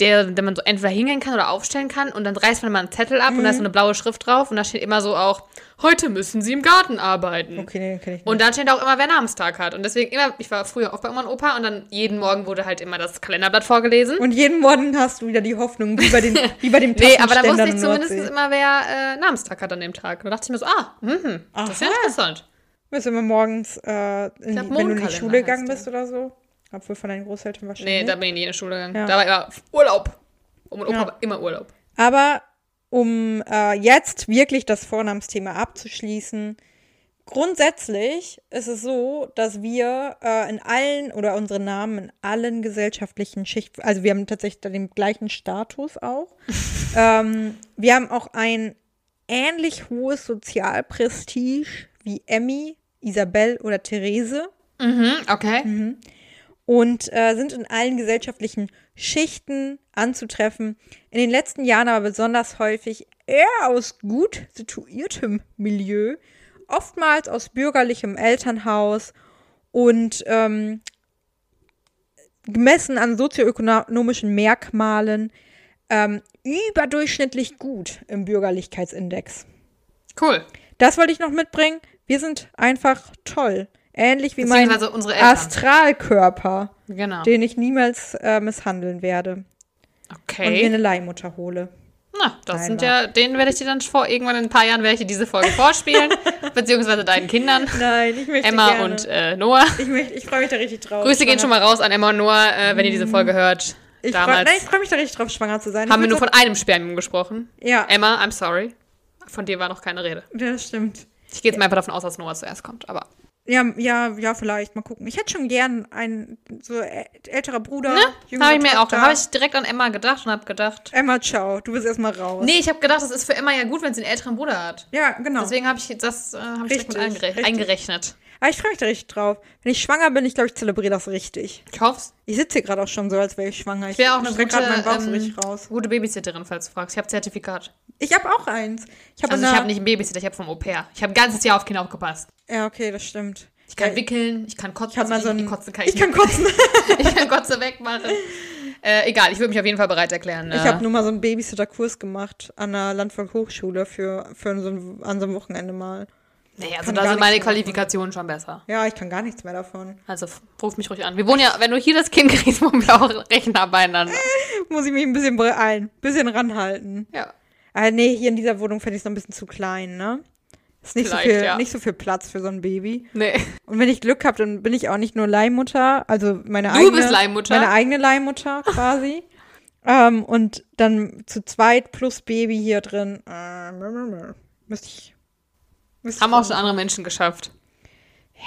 Speaker 1: der, den man so entweder hingehen kann oder aufstellen kann und dann reißt man immer einen Zettel ab und da ist so
Speaker 2: Mhm.
Speaker 1: eine blaue Schrift drauf und da steht immer so auch, heute müssen sie im Garten arbeiten.
Speaker 2: Okay, den kenne ich nicht.
Speaker 1: Und dann steht auch immer, wer Namenstag hat. Und deswegen immer, ich war früher oft bei Oma und Opa und dann jeden Morgen wurde halt immer das Kalenderblatt vorgelesen.
Speaker 2: Und jeden Morgen hast du wieder die Hoffnung, wie bei, den, wie bei dem
Speaker 1: Nee, aber da wusste ich
Speaker 2: in
Speaker 1: zumindest immer, wer äh, Namenstag hat an dem Tag. Und da dachte ich mir so, ah, mhm, das ist ja interessant.
Speaker 2: Du immer morgens, äh, in,
Speaker 1: glaub,
Speaker 2: die- wenn du in die Schule gegangen bist oder so? Obwohl von deinen Großeltern wahrscheinlich.
Speaker 1: Nee, da bin ich nie in die Schule gegangen.
Speaker 2: Ja.
Speaker 1: Da war immer Urlaub. Und Opa
Speaker 2: Ja.
Speaker 1: war immer Urlaub.
Speaker 2: Aber um äh, jetzt wirklich das Vornamensthema abzuschließen, grundsätzlich ist es so, dass wir äh, in allen oder unsere Namen in allen gesellschaftlichen Schichten, also wir haben tatsächlich den gleichen Status auch. ähm, wir haben auch ein ähnlich hohes Sozialprestige wie Emmy, Isabel oder Therese.
Speaker 1: Mhm, okay.
Speaker 2: Und äh, sind in allen gesellschaftlichen Schichten anzutreffen. In den letzten Jahren aber besonders häufig eher aus gut situiertem Milieu, oftmals aus bürgerlichem Elternhaus und ähm, gemessen an sozioökonomischen Merkmalen ähm, überdurchschnittlich gut im Bürgerlichkeitsindex.
Speaker 1: Cool.
Speaker 2: Das wollte ich noch mitbringen. Wir sind einfach toll. Ähnlich wie mein. Astralkörper,
Speaker 1: Genau.
Speaker 2: den ich niemals äh, misshandeln werde. Und mir
Speaker 1: Okay.
Speaker 2: eine Leihmutter hole.
Speaker 1: Na, das
Speaker 2: Nein,
Speaker 1: sind ja, den werde ich dir dann vor, irgendwann in ein paar Jahren werde ich dir diese Folge vorspielen. beziehungsweise deinen Kindern.
Speaker 2: Nein, ich möchte
Speaker 1: Emma
Speaker 2: gerne.
Speaker 1: und äh, Noah.
Speaker 2: ich, möchte, ich freue mich da richtig drauf.
Speaker 1: Grüße gehen schon mal raus an Emma und Noah, äh, wenn ihr diese Folge hört.
Speaker 2: Ich freu, freue mich da richtig drauf, schwanger zu sein.
Speaker 1: haben wir nur von einem Spermium gesprochen.
Speaker 2: Ja,
Speaker 1: Emma, I'm sorry. Von dir war noch keine Rede.
Speaker 2: das stimmt.
Speaker 1: Ich gehe jetzt mal einfach davon aus, dass Noah zuerst kommt. Aber
Speaker 2: Ja, ja, ja, vielleicht. Mal gucken. Ich hätte schon gern einen so äl- älterer Bruder.
Speaker 1: ne? Habe ich mir auch. Da habe ich direkt an Emma gedacht und habe gedacht.
Speaker 2: Emma, ciao. Du bist erstmal raus.
Speaker 1: Nee, ich habe gedacht, das ist für Emma ja gut, wenn sie einen älteren Bruder hat.
Speaker 2: Ja, genau.
Speaker 1: Deswegen habe ich das äh, hab ich direkt mit
Speaker 2: Richtig,
Speaker 1: eingere
Speaker 2: richtig.
Speaker 1: eingerechnet.
Speaker 2: Aber ich freue mich da richtig drauf. Wenn ich schwanger bin, ich glaube, ich zelebriere das richtig.
Speaker 1: Ich hoffe
Speaker 2: Ich sitze hier gerade auch schon so, als wäre ich schwanger.
Speaker 1: Ich wäre auch eine gute,
Speaker 2: gerade meinen Bauch so
Speaker 1: ähm,
Speaker 2: richtig raus.
Speaker 1: gute Babysitterin, falls du fragst. Ich habe Zertifikat.
Speaker 2: Ich habe auch eins. Ich habe
Speaker 1: Also ich habe nicht einen Babysitter, ich habe vom Au pair. Ich habe ein ganzes Jahr auf Kinder aufgepasst.
Speaker 2: Ja, okay, das stimmt.
Speaker 1: Ich Ich kann
Speaker 2: Ja.
Speaker 1: wickeln, ich kann kotzen.
Speaker 2: Ich hab mal so ein-
Speaker 1: Kotzen kann
Speaker 2: Ich kann
Speaker 1: nicht.
Speaker 2: kotzen.
Speaker 1: ich kann Kotze wegmachen. Äh, egal, ich würde mich auf jeden Fall bereit erklären.
Speaker 2: Ich
Speaker 1: äh,
Speaker 2: habe nur mal so einen Babysitter-Kurs gemacht an der Landvolkhochschule für, für so ein, an so einem Wochenende mal.
Speaker 1: Nee, also da sind meine Qualifikationen schon besser.
Speaker 2: Ja, ich kann gar nichts mehr davon.
Speaker 1: Also ruf mich ruhig an. Wir wohnen ja, wenn du hier das Kind kriegst, wohnen wir auch recht nah beieinander.
Speaker 2: Muss ich mich ein bisschen beeilen, bisschen ranhalten.
Speaker 1: Ja.
Speaker 2: Ah, nee, hier in dieser Wohnung fände ich es noch ein bisschen zu klein, ne? Ist nicht so, viel,
Speaker 1: ja.
Speaker 2: nicht so viel Platz für so ein Baby.
Speaker 1: Nee.
Speaker 2: Und wenn ich Glück habe, dann bin ich auch nicht nur Leihmutter, also meine
Speaker 1: Du
Speaker 2: eigene.
Speaker 1: bist Leihmutter?
Speaker 2: Meine eigene Leihmutter quasi. ähm, und dann zu zweit plus Baby hier drin. Äh, müsste ich. Müsste
Speaker 1: Haben auch schon andere Menschen geschafft. Ja.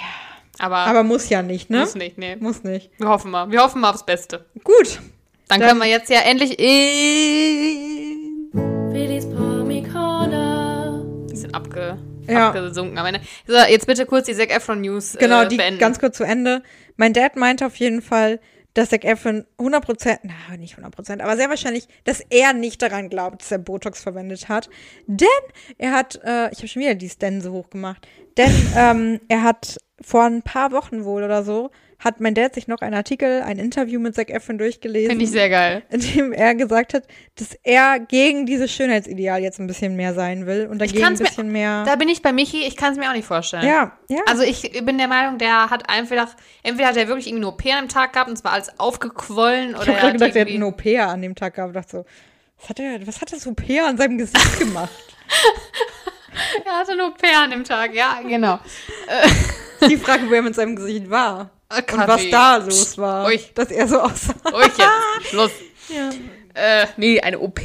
Speaker 1: Aber,
Speaker 2: Aber muss ja nicht, ne?
Speaker 1: muss nicht, nee.
Speaker 2: Muss nicht.
Speaker 1: Wir hoffen mal. Wir hoffen mal aufs Beste.
Speaker 2: Gut.
Speaker 1: Dann,
Speaker 2: Dann-
Speaker 1: können wir jetzt ja endlich in...
Speaker 3: Feliz Promi Corner.
Speaker 1: Bisschen abge,
Speaker 2: Ja.
Speaker 1: abgesunken am Ende. So, jetzt bitte kurz die Zac Efron News
Speaker 2: Genau,
Speaker 1: äh,
Speaker 2: die
Speaker 1: beenden.
Speaker 2: ganz kurz zu Ende. Mein Dad meinte auf jeden Fall, dass Zac Efron 100%, na, nicht 100%, aber sehr wahrscheinlich, dass er nicht daran glaubt, dass er Botox verwendet hat. Denn er hat, äh, ich habe schon wieder die Stan so hoch gemacht, denn ähm, er hat vor ein paar Wochen wohl oder so, hat mein Dad sich noch einen Artikel, ein Interview mit Zac Efron durchgelesen.
Speaker 1: Finde ich sehr geil.
Speaker 2: in dem er gesagt hat, dass er gegen dieses Schönheitsideal jetzt ein bisschen mehr sein will und dagegen ein
Speaker 1: kann's mir-
Speaker 2: bisschen mehr.
Speaker 1: Da bin ich bei Michi, ich kann es mir auch nicht vorstellen.
Speaker 2: ja, ja.
Speaker 1: Also ich bin der Meinung, der hat einfach, entweder hat er wirklich irgendwie eine OP an dem Tag gehabt und zwar alles aufgequollen
Speaker 2: Ich
Speaker 1: oder
Speaker 2: habe
Speaker 1: er
Speaker 2: gerade
Speaker 1: hat
Speaker 2: gedacht, er
Speaker 1: irgendwie-
Speaker 2: eine OP an dem Tag gehabt. dachte so, was hat, er, was hat das OP an seinem Gesicht gemacht?
Speaker 1: er hatte eine OP an dem Tag, ja, genau.
Speaker 2: Die Frage, wo er mit seinem Gesicht war.
Speaker 1: Äh,
Speaker 2: Und was da los war.
Speaker 1: Ruhig.
Speaker 2: Dass er so aussah.
Speaker 1: Ruhig jetzt, Schluss.
Speaker 2: Ja.
Speaker 1: Äh, nee, eine OP.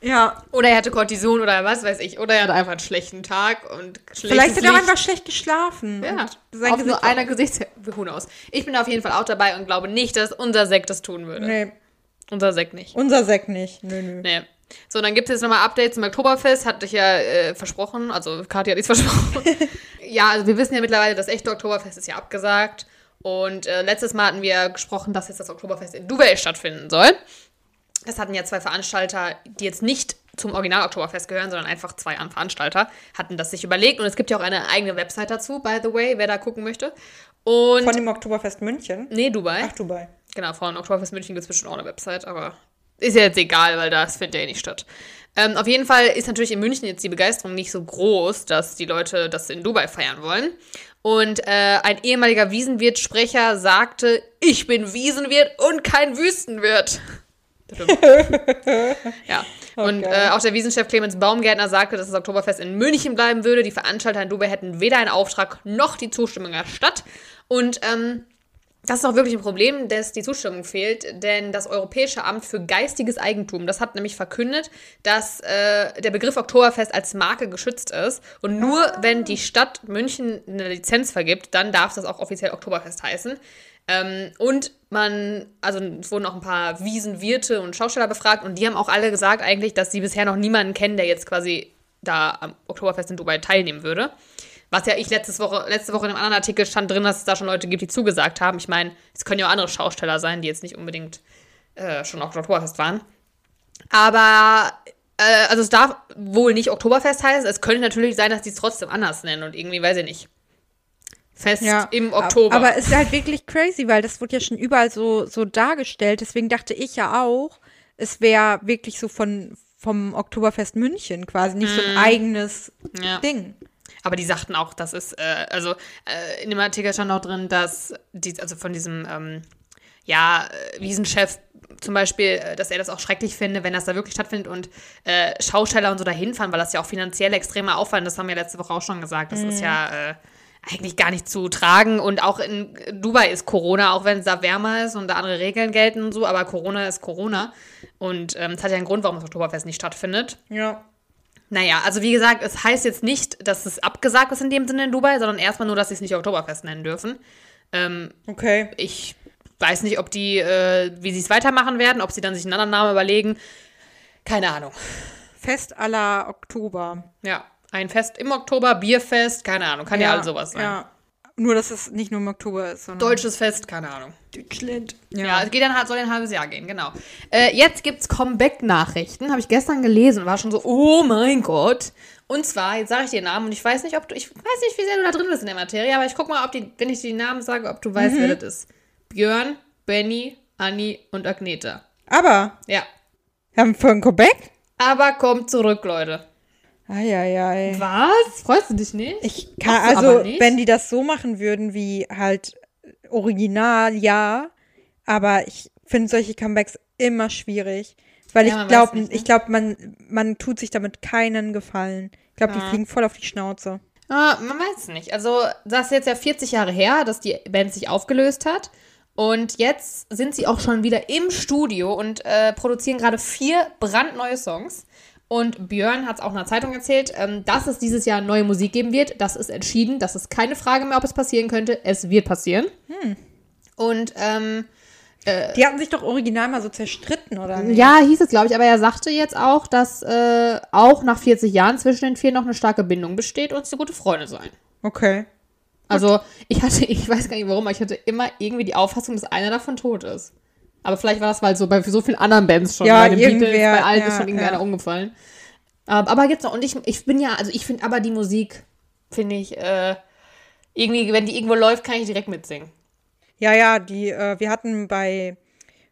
Speaker 2: ja.
Speaker 1: Oder er hatte Cortison oder was weiß ich. Oder er hatte einfach einen schlechten Tag und schlechtes
Speaker 2: Vielleicht hat er auch einfach schlecht geschlafen.
Speaker 1: Ja,
Speaker 2: sein
Speaker 1: auf
Speaker 2: Gesicht
Speaker 1: nur einer Gesichts... Who knows. Ich bin auf jeden Fall auch dabei und glaube nicht, dass unser Sekt das tun würde.
Speaker 2: Nee,
Speaker 1: Unser Sekt nicht.
Speaker 2: unser Sekt nicht. Nö, nö.
Speaker 1: Nee. So, dann gibt es jetzt nochmal Updates zum Oktoberfest, hatte ich ja äh, versprochen, also Kathi hat es versprochen. ja, also wir wissen ja mittlerweile, das echte Oktoberfest ist ja abgesagt. Und äh, letztes Mal hatten wir gesprochen, dass jetzt das Oktoberfest in Dubai stattfinden soll. Das hatten ja zwei Veranstalter, die jetzt nicht zum Original-Oktoberfest gehören, sondern einfach zwei Veranstalter, hatten das sich überlegt. Und es gibt ja auch eine eigene Website dazu, by the way, wer da gucken möchte. Und.
Speaker 2: Von dem Oktoberfest München.
Speaker 1: nee, Dubai.
Speaker 2: Ach, Dubai.
Speaker 1: Genau, von Oktoberfest München gibt es bestimmt auch eine Website, aber ist ja jetzt egal, weil das findet ja eh nicht statt. Ähm, auf jeden Fall ist natürlich in München jetzt die Begeisterung nicht so groß, dass die Leute das in Dubai feiern wollen. Und äh, ein ehemaliger Wiesenwirt-Sprecher sagte, ich bin Wiesenwirt und kein Wüstenwirt. ja. Und
Speaker 2: Okay.
Speaker 1: äh, auch der Wiesenchef Clemens Baumgärtner sagte, dass das Oktoberfest in München bleiben würde. Die Veranstalter in Dubai hätten weder einen Auftrag noch die Zustimmung der Stadt. Und ähm, das ist auch wirklich ein Problem, dass die Zustimmung fehlt, denn das Europäische Amt für geistiges Eigentum, das hat nämlich verkündet, dass äh, der Begriff Oktoberfest als Marke geschützt ist und nur wenn die Stadt München eine Lizenz vergibt, dann darf das auch offiziell Oktoberfest heißen. Ähm, und man, also es wurden auch ein paar Wiesenwirte und Schausteller befragt und die haben auch alle gesagt eigentlich, dass sie bisher noch niemanden kennen, der jetzt quasi da am Oktoberfest in Dubai teilnehmen würde. Was ja ich letztes Woche, letzte Woche in einem anderen Artikel stand drin, dass es da schon Leute gibt, die zugesagt haben. Ich meine, es können ja auch andere Schausteller sein, die jetzt nicht unbedingt äh, schon auf Oktoberfest waren. Aber, äh, also es darf wohl nicht Oktoberfest heißen. Es könnte natürlich sein, dass die es trotzdem anders nennen und irgendwie, weiß ich nicht. Fest im Oktober.
Speaker 2: Aber es ist halt wirklich crazy, weil das wurde ja schon überall so, so dargestellt. Deswegen dachte ich ja auch, es wäre wirklich so von, vom Oktoberfest München quasi, nicht so ein eigenes
Speaker 1: Mhm. Ja.
Speaker 2: Ding.
Speaker 1: Aber die sagten auch, dass es, äh, also äh, in dem Artikel stand auch drin, dass, die, also von diesem, ähm, ja, äh, Wiesenchef zum Beispiel, äh, dass er das auch schrecklich finde, wenn das da wirklich stattfindet und äh, Schausteller und so dahin fahren, weil das ja auch finanziell extremer Aufwand, das haben wir letzte Woche auch schon gesagt, das ist ja äh, eigentlich gar nicht zu tragen und auch in Dubai ist Corona, auch wenn es da wärmer ist und da andere Regeln gelten und so, aber Corona ist Corona und ähm, es hat ja einen Grund, warum das Oktoberfest nicht stattfindet.
Speaker 2: Ja.
Speaker 1: Naja, also wie gesagt, es heißt jetzt nicht, dass es abgesagt ist in dem Sinne in Dubai, sondern erstmal nur, dass sie es nicht Oktoberfest nennen dürfen. Ähm,
Speaker 2: Okay.
Speaker 1: ich weiß nicht, ob die, äh, wie sie es weitermachen werden, ob sie dann sich einen anderen Namen überlegen. Keine Ahnung.
Speaker 2: Fest aller Oktober.
Speaker 1: Ja, ein Fest im Oktober, Bierfest, keine Ahnung, kann ja, all sowas sein.
Speaker 2: Ja. Nur, dass es nicht nur im Oktober ist, sondern
Speaker 1: Deutsches Fest, keine Ahnung.
Speaker 2: Deutschland.
Speaker 1: Ja, es geht dann halt, soll ein halbes Jahr gehen, genau. Äh, jetzt gibt's Comeback-Nachrichten, habe ich gestern gelesen und war schon so, oh mein Gott. Und zwar, jetzt sage ich dir den Namen und ich weiß nicht, ob du, ich weiß nicht, wie sehr du da drin bist in der Materie, aber ich guck mal, ob die, wenn ich dir die Namen sage, ob du weißt, wer das ist. Björn, Benny, Anni und Agneta.
Speaker 2: Aber,
Speaker 1: Ja.
Speaker 2: wir haben für ein Quebec?
Speaker 1: Aber kommt zurück, Leute.
Speaker 2: Eieiei.
Speaker 1: Was? Freust du dich nicht?
Speaker 2: Ich kann, also,
Speaker 1: nicht?
Speaker 2: wenn die das so machen würden, wie halt original, ja. Aber ich finde solche Comebacks immer schwierig. Weil
Speaker 1: Ja,
Speaker 2: ich glaube,
Speaker 1: ne?
Speaker 2: ich glaube, man, man tut sich damit keinen Gefallen. Ich glaube, die
Speaker 1: Ja.
Speaker 2: fliegen voll auf die Schnauze.
Speaker 1: Ah, man weiß es nicht. Also, das ist jetzt ja 40 Jahre her, dass die Band sich aufgelöst hat. Und jetzt sind sie auch schon wieder im Studio und äh, produzieren gerade vier brandneue Songs. Und Björn hat es auch in der Zeitung erzählt, ähm, dass es dieses Jahr neue Musik geben wird. Das ist entschieden. Das ist keine Frage mehr, ob es passieren könnte. Es wird passieren. Und ähm,
Speaker 2: Die hatten sich doch original mal so zerstritten, oder nicht?
Speaker 1: ja, hieß es, glaube ich. Aber er sagte jetzt auch, dass äh, auch nach 40 Jahren zwischen den vier noch eine starke Bindung besteht und sie gute Freunde seien.
Speaker 2: Okay.
Speaker 1: Also, ich hatte, ich weiß gar nicht warum, aber ich hatte immer irgendwie die Auffassung, dass einer davon tot ist. Aber vielleicht war das, weil so bei so vielen anderen Bands schon,
Speaker 2: Ja,
Speaker 1: bei den Beatles, bei allen
Speaker 2: ja,
Speaker 1: ist schon irgendwie
Speaker 2: ja.
Speaker 1: einer umgefallen. Ähm, aber gibt's noch, und ich, ich bin ja, also ich finde aber die Musik, finde ich, äh, irgendwie, wenn die irgendwo läuft, kann ich direkt mitsingen.
Speaker 2: Ja, ja, die, äh, wir hatten bei,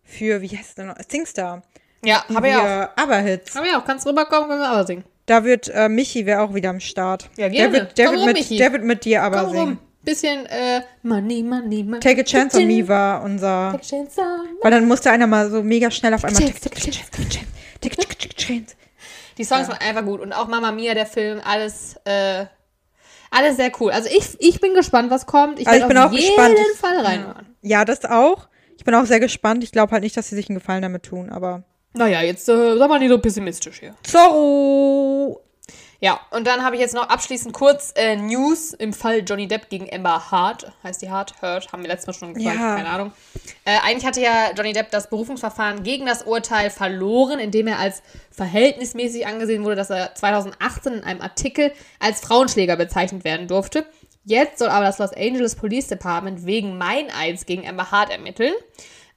Speaker 2: für, wie heißt es denn noch, Singstar.
Speaker 1: Ja, habe ich auch.
Speaker 2: wir Aber-Hits.
Speaker 1: Habe ich auch. Kannst rüberkommen, können wir aber singen.
Speaker 2: Da wird, äh, Michi wäre auch wieder am Start.
Speaker 1: Ja, gerne.
Speaker 2: Der wird, der,
Speaker 1: Komm
Speaker 2: wird
Speaker 1: rum,
Speaker 2: mit,
Speaker 1: Michi.
Speaker 2: der wird mit dir aber
Speaker 1: Komm
Speaker 2: singen.
Speaker 1: rum. Bisschen, äh, Money, Money, Money.
Speaker 2: Take a Chance on Me war unser.
Speaker 1: Take a chance on me.
Speaker 2: Weil dann musste einer mal so mega schnell auf einmal. Take a chance, take a chance, take a.
Speaker 1: Die Songs waren einfach gut und auch Mama Mia, der Film, alles, äh, alles sehr cool. Also ich, ich bin gespannt, was kommt. Ich
Speaker 2: Also ich bin
Speaker 1: auf
Speaker 2: auch
Speaker 1: jeden
Speaker 2: gespannt.
Speaker 1: Fall reinhören.
Speaker 2: Ja, das auch. Ich bin auch sehr gespannt. Ich glaube halt nicht, dass sie sich einen Gefallen damit tun, aber.
Speaker 1: Naja, jetzt äh, sag mal nicht so pessimistisch hier.
Speaker 2: Zorro!
Speaker 1: Ja, und dann habe ich jetzt noch abschließend kurz äh, News im Fall Johnny Depp gegen Amber Hart. Heißt die Hart? Hurt? Haben wir letztes Mal schon gesagt,
Speaker 2: Ja.
Speaker 1: keine Ahnung. Äh, eigentlich hatte ja Johnny Depp das Berufungsverfahren gegen das Urteil verloren, indem er als verhältnismäßig angesehen wurde, dass er 2018 in einem Artikel als Frauenschläger bezeichnet werden durfte. Jetzt soll aber das Los Angeles Police Department wegen Meineids gegen Amber Hart ermitteln.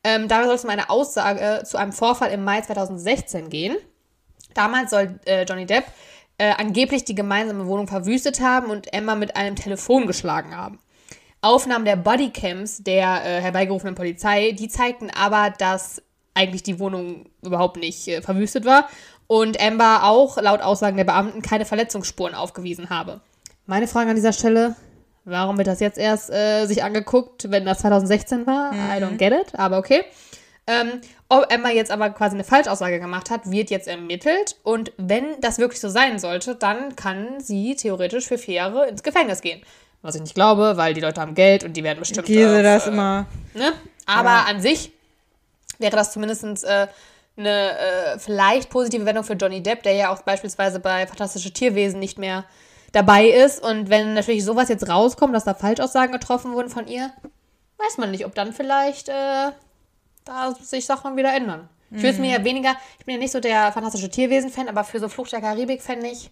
Speaker 1: Ähm, dabei soll es um eine Aussage zu einem Vorfall im Mai 2016 gehen. Damals soll äh, Johnny Depp äh, angeblich die gemeinsame Wohnung verwüstet haben und Emma mit einem Telefon geschlagen haben. Aufnahmen der Bodycams der äh, herbeigerufenen Polizei, die zeigten aber, dass eigentlich die Wohnung überhaupt nicht äh, verwüstet war und Amber auch laut Aussagen der Beamten keine Verletzungsspuren aufgewiesen habe. Meine Frage an dieser Stelle, warum wird das jetzt erst äh, sich angeguckt, wenn das 2016 war? I don't get it, aber okay. Ähm, ob Emma jetzt aber quasi eine Falschaussage gemacht hat, wird jetzt ermittelt. Und wenn das wirklich so sein sollte, dann kann sie theoretisch für vier Jahre ins Gefängnis gehen. Was ich nicht glaube, weil die Leute haben Geld und die werden bestimmt.
Speaker 2: Diese,
Speaker 1: auf,
Speaker 2: das
Speaker 1: äh,
Speaker 2: immer.
Speaker 1: Ne? Aber an sich wäre das zumindest äh, eine äh, vielleicht positive Wendung für Johnny Depp, der ja auch beispielsweise bei Fantastische Tierwesen nicht mehr dabei ist. Und wenn natürlich sowas jetzt rauskommt, dass da Falschaussagen getroffen wurden von ihr, weiß man nicht, ob dann vielleicht äh, da sich Sachen wieder ändern. Ich will es mir ja weniger, ich bin ja nicht so der Fantastische Tierwesen-Fan, aber für so Flucht der Karibik fände ich,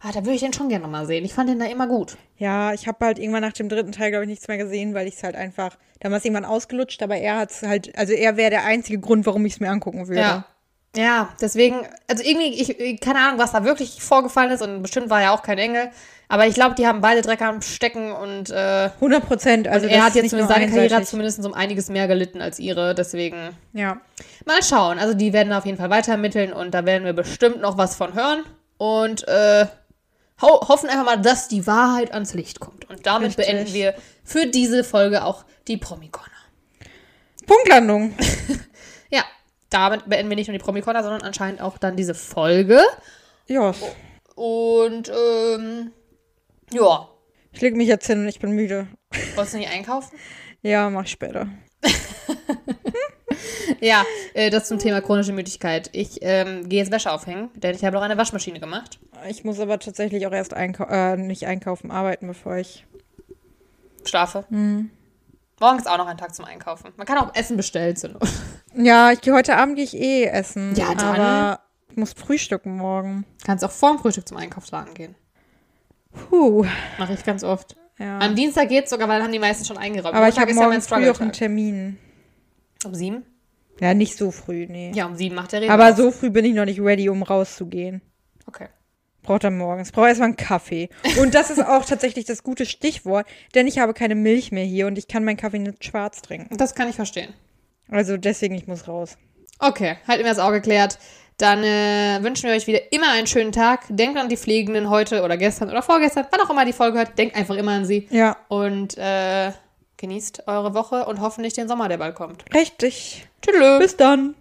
Speaker 1: ah, da würde ich den schon gerne mal sehen. Ich fand den da immer gut.
Speaker 2: Ja, ich habe halt irgendwann nach dem dritten Teil, glaube ich, nichts mehr gesehen, weil ich es halt einfach, damals irgendwann ausgelutscht, aber er hat es halt, also er wäre der einzige Grund, warum ich es mir angucken würde.
Speaker 1: Ja. Ja, deswegen, also irgendwie, ich, keine Ahnung, was da wirklich vorgefallen ist und bestimmt war er auch kein Engel, aber ich glaube, die haben beide Dreck am Stecken und äh,
Speaker 2: 100 Prozent. Also
Speaker 1: er hat jetzt
Speaker 2: nicht
Speaker 1: zumindest
Speaker 2: nur
Speaker 1: seine Karriere hat zumindest um einiges mehr gelitten als ihre, deswegen
Speaker 2: Ja.
Speaker 1: mal schauen. Also die werden auf jeden Fall weiter ermitteln und da werden wir bestimmt noch was von hören und äh, ho hoffen einfach mal, dass die Wahrheit ans Licht kommt. Und damit
Speaker 2: Richtig.
Speaker 1: beenden wir für diese Folge auch die Promi-Corner.
Speaker 2: Punktlandung.
Speaker 1: Ja, damit beenden wir nicht nur die Promi-Corner, sondern anscheinend auch dann diese Folge.
Speaker 2: Ja.
Speaker 1: Und ähm, ja,
Speaker 2: Ich lege mich jetzt hin und ich bin müde.
Speaker 1: wolltest du nicht einkaufen?
Speaker 2: Ja, mach ich später.
Speaker 1: Ja, äh, das zum Thema chronische Müdigkeit. Ich ähm, gehe jetzt Wäsche aufhängen, denn ich habe noch eine Waschmaschine gemacht.
Speaker 2: Ich muss aber tatsächlich auch erst einkau äh, nicht einkaufen, arbeiten, bevor ich.
Speaker 1: Schlafe. Morgen ist auch noch ein Tag zum Einkaufen. Man kann auch Essen bestellen. Not.
Speaker 2: Ja, ich gehe heute Abend gehe ich eh essen.
Speaker 1: Ja, dann.
Speaker 2: Aber ich muss frühstücken morgen.
Speaker 1: Kannst auch vorm Frühstück zum Einkaufsladen gehen.
Speaker 2: Puh.
Speaker 1: Mache ich ganz oft.
Speaker 2: Ja.
Speaker 1: Am Dienstag geht's sogar, weil dann haben die meisten schon eingeräumt.
Speaker 2: Aber ich
Speaker 1: Montag
Speaker 2: habe
Speaker 1: ist ja
Speaker 2: morgen
Speaker 1: mein
Speaker 2: früh auch einen. Termin.
Speaker 1: Um sieben?
Speaker 2: Ja, nicht so früh, nee.
Speaker 1: Ja, um sieben macht der Reden.
Speaker 2: Aber so früh bin ich noch nicht ready, um rauszugehen.
Speaker 1: Okay.
Speaker 2: Braucht er morgens. Brauche erstmal einen Kaffee. Und das ist auch tatsächlich das gute Stichwort, denn ich habe keine Milch mehr hier und ich kann meinen Kaffee nicht schwarz trinken.
Speaker 1: Das kann ich verstehen.
Speaker 2: Also deswegen, ich muss raus.
Speaker 1: Okay, halten wir das auch geklärt. Dann äh, wünschen wir euch wieder immer einen schönen Tag. Denkt an die Pflegenden heute oder gestern oder vorgestern, wann auch immer die Folge hört. Denkt einfach immer an sie.
Speaker 2: Ja,
Speaker 1: Und äh, genießt eure Woche und hoffentlich den Sommer, der bald kommt.
Speaker 2: richtig.
Speaker 1: Tschüss.
Speaker 2: Bis dann.